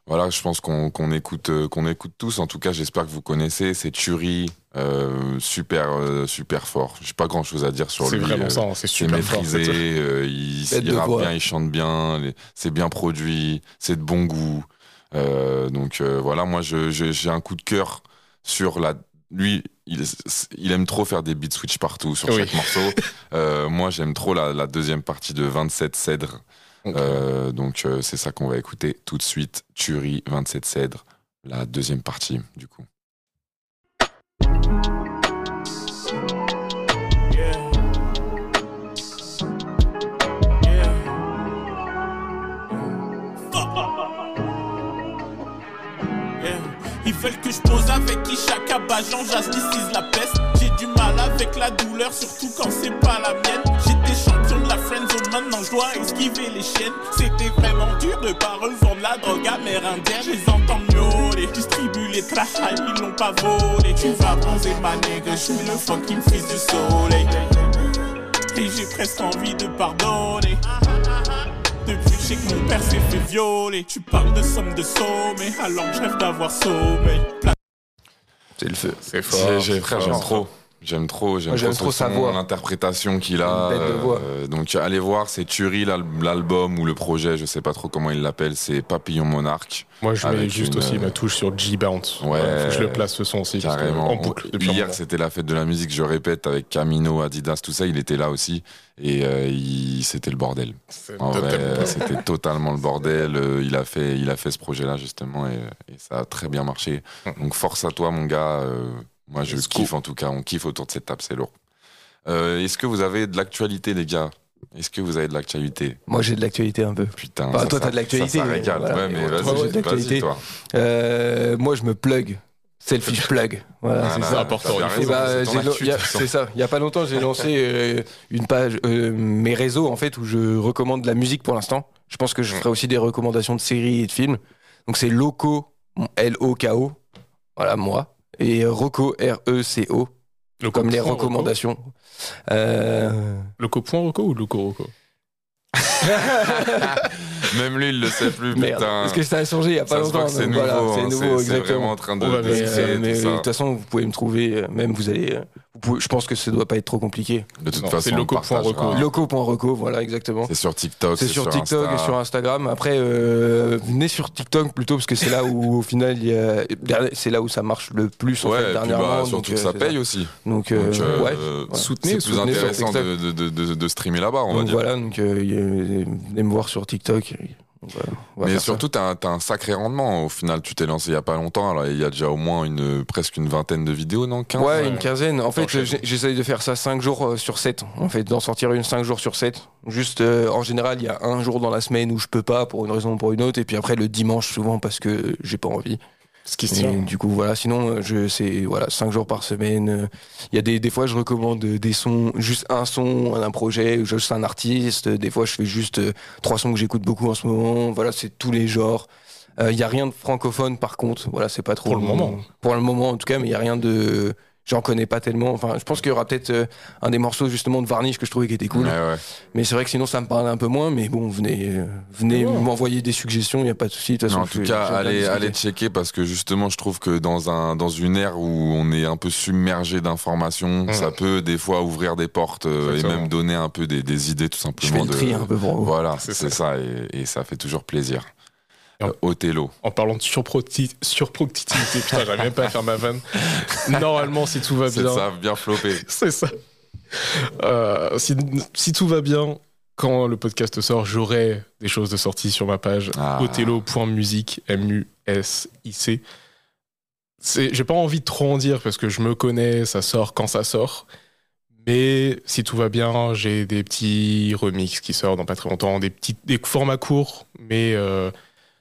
voilà, je pense qu'on écoute, qu'on écoute tous. En tout cas, j'espère que vous connaissez. C'est Turi, super, super fort. J'ai pas grand chose à dire sur C'est lui. vraiment euh, ça, hein, c'est C'est super maîtrisé, il, rappe voix. bien, il chante bien, c'est bien produit, c'est de bon goût. Donc voilà, moi je- je- j'ai un coup de cœur sur la. Lui, il, il aime trop faire des beat switch partout sur Oui. chaque morceau. <laughs> Euh, moi, j'aime trop la, la deuxième partie de 27 Cèdres. Euh, donc euh, c'est ça qu'on va écouter tout de suite. Turi, 27 Cèdres, la deuxième partie du coup. Ils veulent que je pose avec qui chaque abajan j'asticise la peste. J'ai du mal avec la douleur, surtout quand c'est pas la mienne. J'étais champion de la friendzone, maintenant je dois esquiver les chiennes. C'était vraiment dur de pas revendre la drogue amérindienne. Je les entends miauler, distribue les trahas, ils l'ont pas volé. Tu vas bronzer ma nègre, je suis le fucking fils du soleil. Et j'ai presque envie de pardonner. Sais que mon père s'est fait violer. Tu parles de somme de sommet, alors que je rêve d'avoir sommeil. C'est le feu. C'est fort. J'ai- trop. J'aime trop, j'aime trop, trop son- sa voix. l'interprétation qu'il a. Une bête de voix. euh, donc allez voir, c'est Turi l'al- l'album ou le projet, je sais pas trop comment il l'appelle, c'est Papillon Monarque. Moi, je mets juste une, aussi euh, ma touche sur G-Bounce. Ouais. Voilà, faut que je le place ce son aussi. Carrément. En boucle Hier, c'était la fête de la musique, je répète, avec Camino, Adidas, tout ça, il était là aussi. Et euh, il- c'était le bordel. C'est En vrai, totalement- <laughs> c'était totalement le bordel. Euh, Il a fait, il a fait ce projet-là justement et, et ça a très bien marché. Donc force à toi, mon gars. Euh, moi, je kiffe en tout cas. On kiffe autour de cette table, c'est lourd. Euh, Est-ce que vous avez de l'actualité, les gars? Est-ce que vous avez de l'actualité? Moi, j'ai de l'actualité un peu. Putain. Bah, ça, toi, t'as de l'actualité, Ça, ça régale. voilà. Ouais, mais vas-y. Euh, moi, je me plug. Selfish <laughs> plug. Voilà, Voilà, c'est c'est ça. important, bah, <laughs> c'est ça. Il y a pas longtemps, j'ai lancé euh, une page, euh, mes réseaux en fait, où je recommande de la musique pour l'instant. Je pense que je ferai aussi des recommandations de séries et de films. Donc c'est Loco, L-O-K-O, voilà moi, et Rocco, R-E-C-O, comme les Rocco. recommandations. Euh, Loco point Rocco ou Loco Rocco? <laughs> Même lui, il le sait plus, Merde, putain. parce que ça a changé il y a pas Ça longtemps. que c'est nouveau. voilà, hein, c'est nouveau, c'est vraiment exactement. en train de, de mais, euh, mais, toute façon, vous pouvez me trouver, euh, même vous allez, euh, pouvez- je pense que ça doit pas être trop compliqué. De toute Non, façon, c'est on loco point partagera. Reco. Loco.reco, voilà, exactement. C'est sur TikTok. C'est sur TikTok Insta. et sur Instagram. Après, euh, venez sur TikTok plutôt parce que c'est là où au final, il y a- c'est là où ça marche le plus en Ouais, fait, puis dernièrement. bah, donc, surtout euh, que ça paye aussi. Donc, euh, Donc, euh, ouais. euh, Soutenez, c'est plus soutenez sur intéressant TikTok. de, de, de, de streamer là-bas, on va Donc dire. voilà, donc euh, venez me voir sur TikTok. Mais surtout, t'as un, t'as un sacré rendement. Au final, tu t'es lancé il y a pas longtemps. Alors, il y a déjà au moins une, presque une vingtaine de vidéos, non? Ça. 15 Ouais, une quinzaine. En fait, j'essaye de faire ça 5 jours euh, sur 7. En fait, d'en sortir une 5 jours sur 7. Juste, euh, en général, il y a un jour dans la semaine où je peux pas pour une raison ou pour une autre. Et puis après, le dimanche, souvent, parce que j'ai pas envie. Ce qui se Et tient. du coup, voilà. Sinon, euh, je c'est voilà, cinq jours par semaine. euh, Il y a des des fois, je recommande euh, des sons, juste un son d'un projet, juste un artiste. Des fois, je fais juste euh, trois sons que j'écoute beaucoup en ce moment. Voilà, c'est tous les genres. Euh, Il y a rien de francophone, par contre. Voilà, c'est pas trop. Pour le moment. Pour le moment, en tout cas, mais il y a rien de. J'en connais pas tellement. Enfin, je pense qu'il y aura peut-être euh, un des morceaux justement de Varnish que je trouvais qui était cool. Ouais, ouais. Mais c'est vrai que sinon, ça me parle un peu moins. Mais bon, venez, euh, venez Ouais. m'envoyer des suggestions. Il y a pas de souci. De toute Non, façon, en tout je- cas, allez, allez checker parce que justement, je trouve que dans un dans une ère où on est un peu submergé d'informations, Mm. ça peut des fois ouvrir des portes euh, et même donner un peu des, des idées tout Je fais simplement. le de- tri un peu pour vous. Voilà, C'est ça, et, et ça fait toujours plaisir. Et Euh, Othello. En parlant de surproductivité, putain, j'arrive même pas à faire ma vanne. Normalement, si tout va C'est bien. ça, bien floppé. <laughs> C'est ça. Euh, si, si tout va bien, quand le podcast sort, j'aurai des choses de sortie sur ma page Ah. othello.music, M-U-S-I-C. C'est- J'ai pas envie de trop en dire parce que je me connais, ça sort quand ça sort. Mais si tout va bien, j'ai des petits remixes qui sortent dans pas très longtemps, des petits des formats courts, mais euh,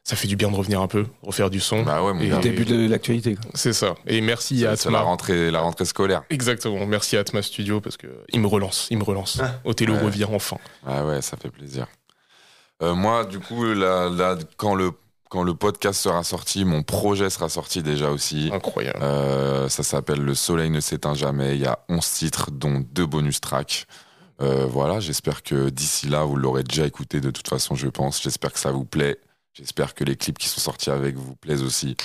ça fait du bien de revenir un peu, refaire du son. Bah ouais, mon Et- gars. Début de l'actualité. C'est ça. Et merci à C'est c'est la Atma. rentrée, la rentrée scolaire. Exactement. Merci à Atma Studio parce que il me relance, il me relance. Othello Ouais. revient enfin. Ah ouais, ça fait plaisir. Euh, moi, du coup, là, là, quand, le, quand le podcast sera sorti, mon projet sera sorti déjà aussi. Incroyable. Euh, ça s'appelle Le Soleil ne s'éteint jamais. Il y a 11 titres, dont deux bonus tracks. Euh, voilà, j'espère que d'ici là, vous l'aurez déjà écouté de toute façon, je pense. J'espère que ça vous plaît. J'espère que les clips qui sont sortis avec vous plaisent aussi.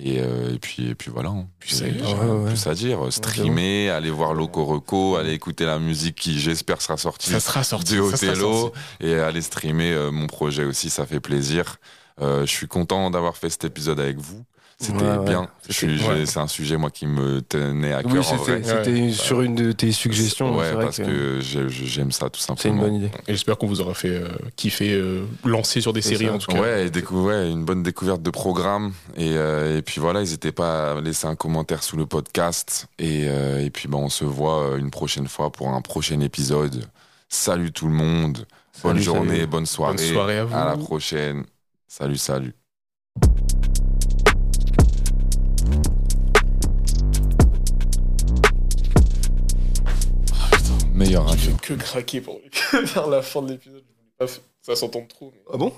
Et, euh, et puis, et puis voilà. hein. Ouais, de ouais. plus à dire. Streamer, aller voir Loco Reco, aller écouter la musique qui, j'espère, sera sortie Ça sera sorti. de ça sera Othello sorti. et aller streamer euh, mon projet aussi, ça fait plaisir. Euh, je suis content d'avoir fait cet épisode avec vous. C'était Ouais, bien. Ouais. C'est un sujet moi qui me tenait à cœur Oui, c'était Ouais. sur une de tes suggestions. Ouais, vrai parce que, que j'ai- j'aime ça tout c'est une simplement. bonne idée. Et j'espère qu'on vous aura fait euh, kiffer, euh, lancer sur des séries ça. en tout cas. Ouais, et décou- ouais, une bonne découverte de programme. Et, euh, et puis voilà, n'hésitez pas à laisser un commentaire sous le podcast. Et, euh, et puis bah, on se voit une prochaine fois pour un prochain épisode. Salut tout le monde. bonne journée, salut. bonne soirée. Bonne soirée à vous. À la prochaine. Salut, salut. Meilleur J'ai radio. fait que craquer pour <laughs> vers la fin de l'épisode. Ça s'entend trop. mais- Ah bon?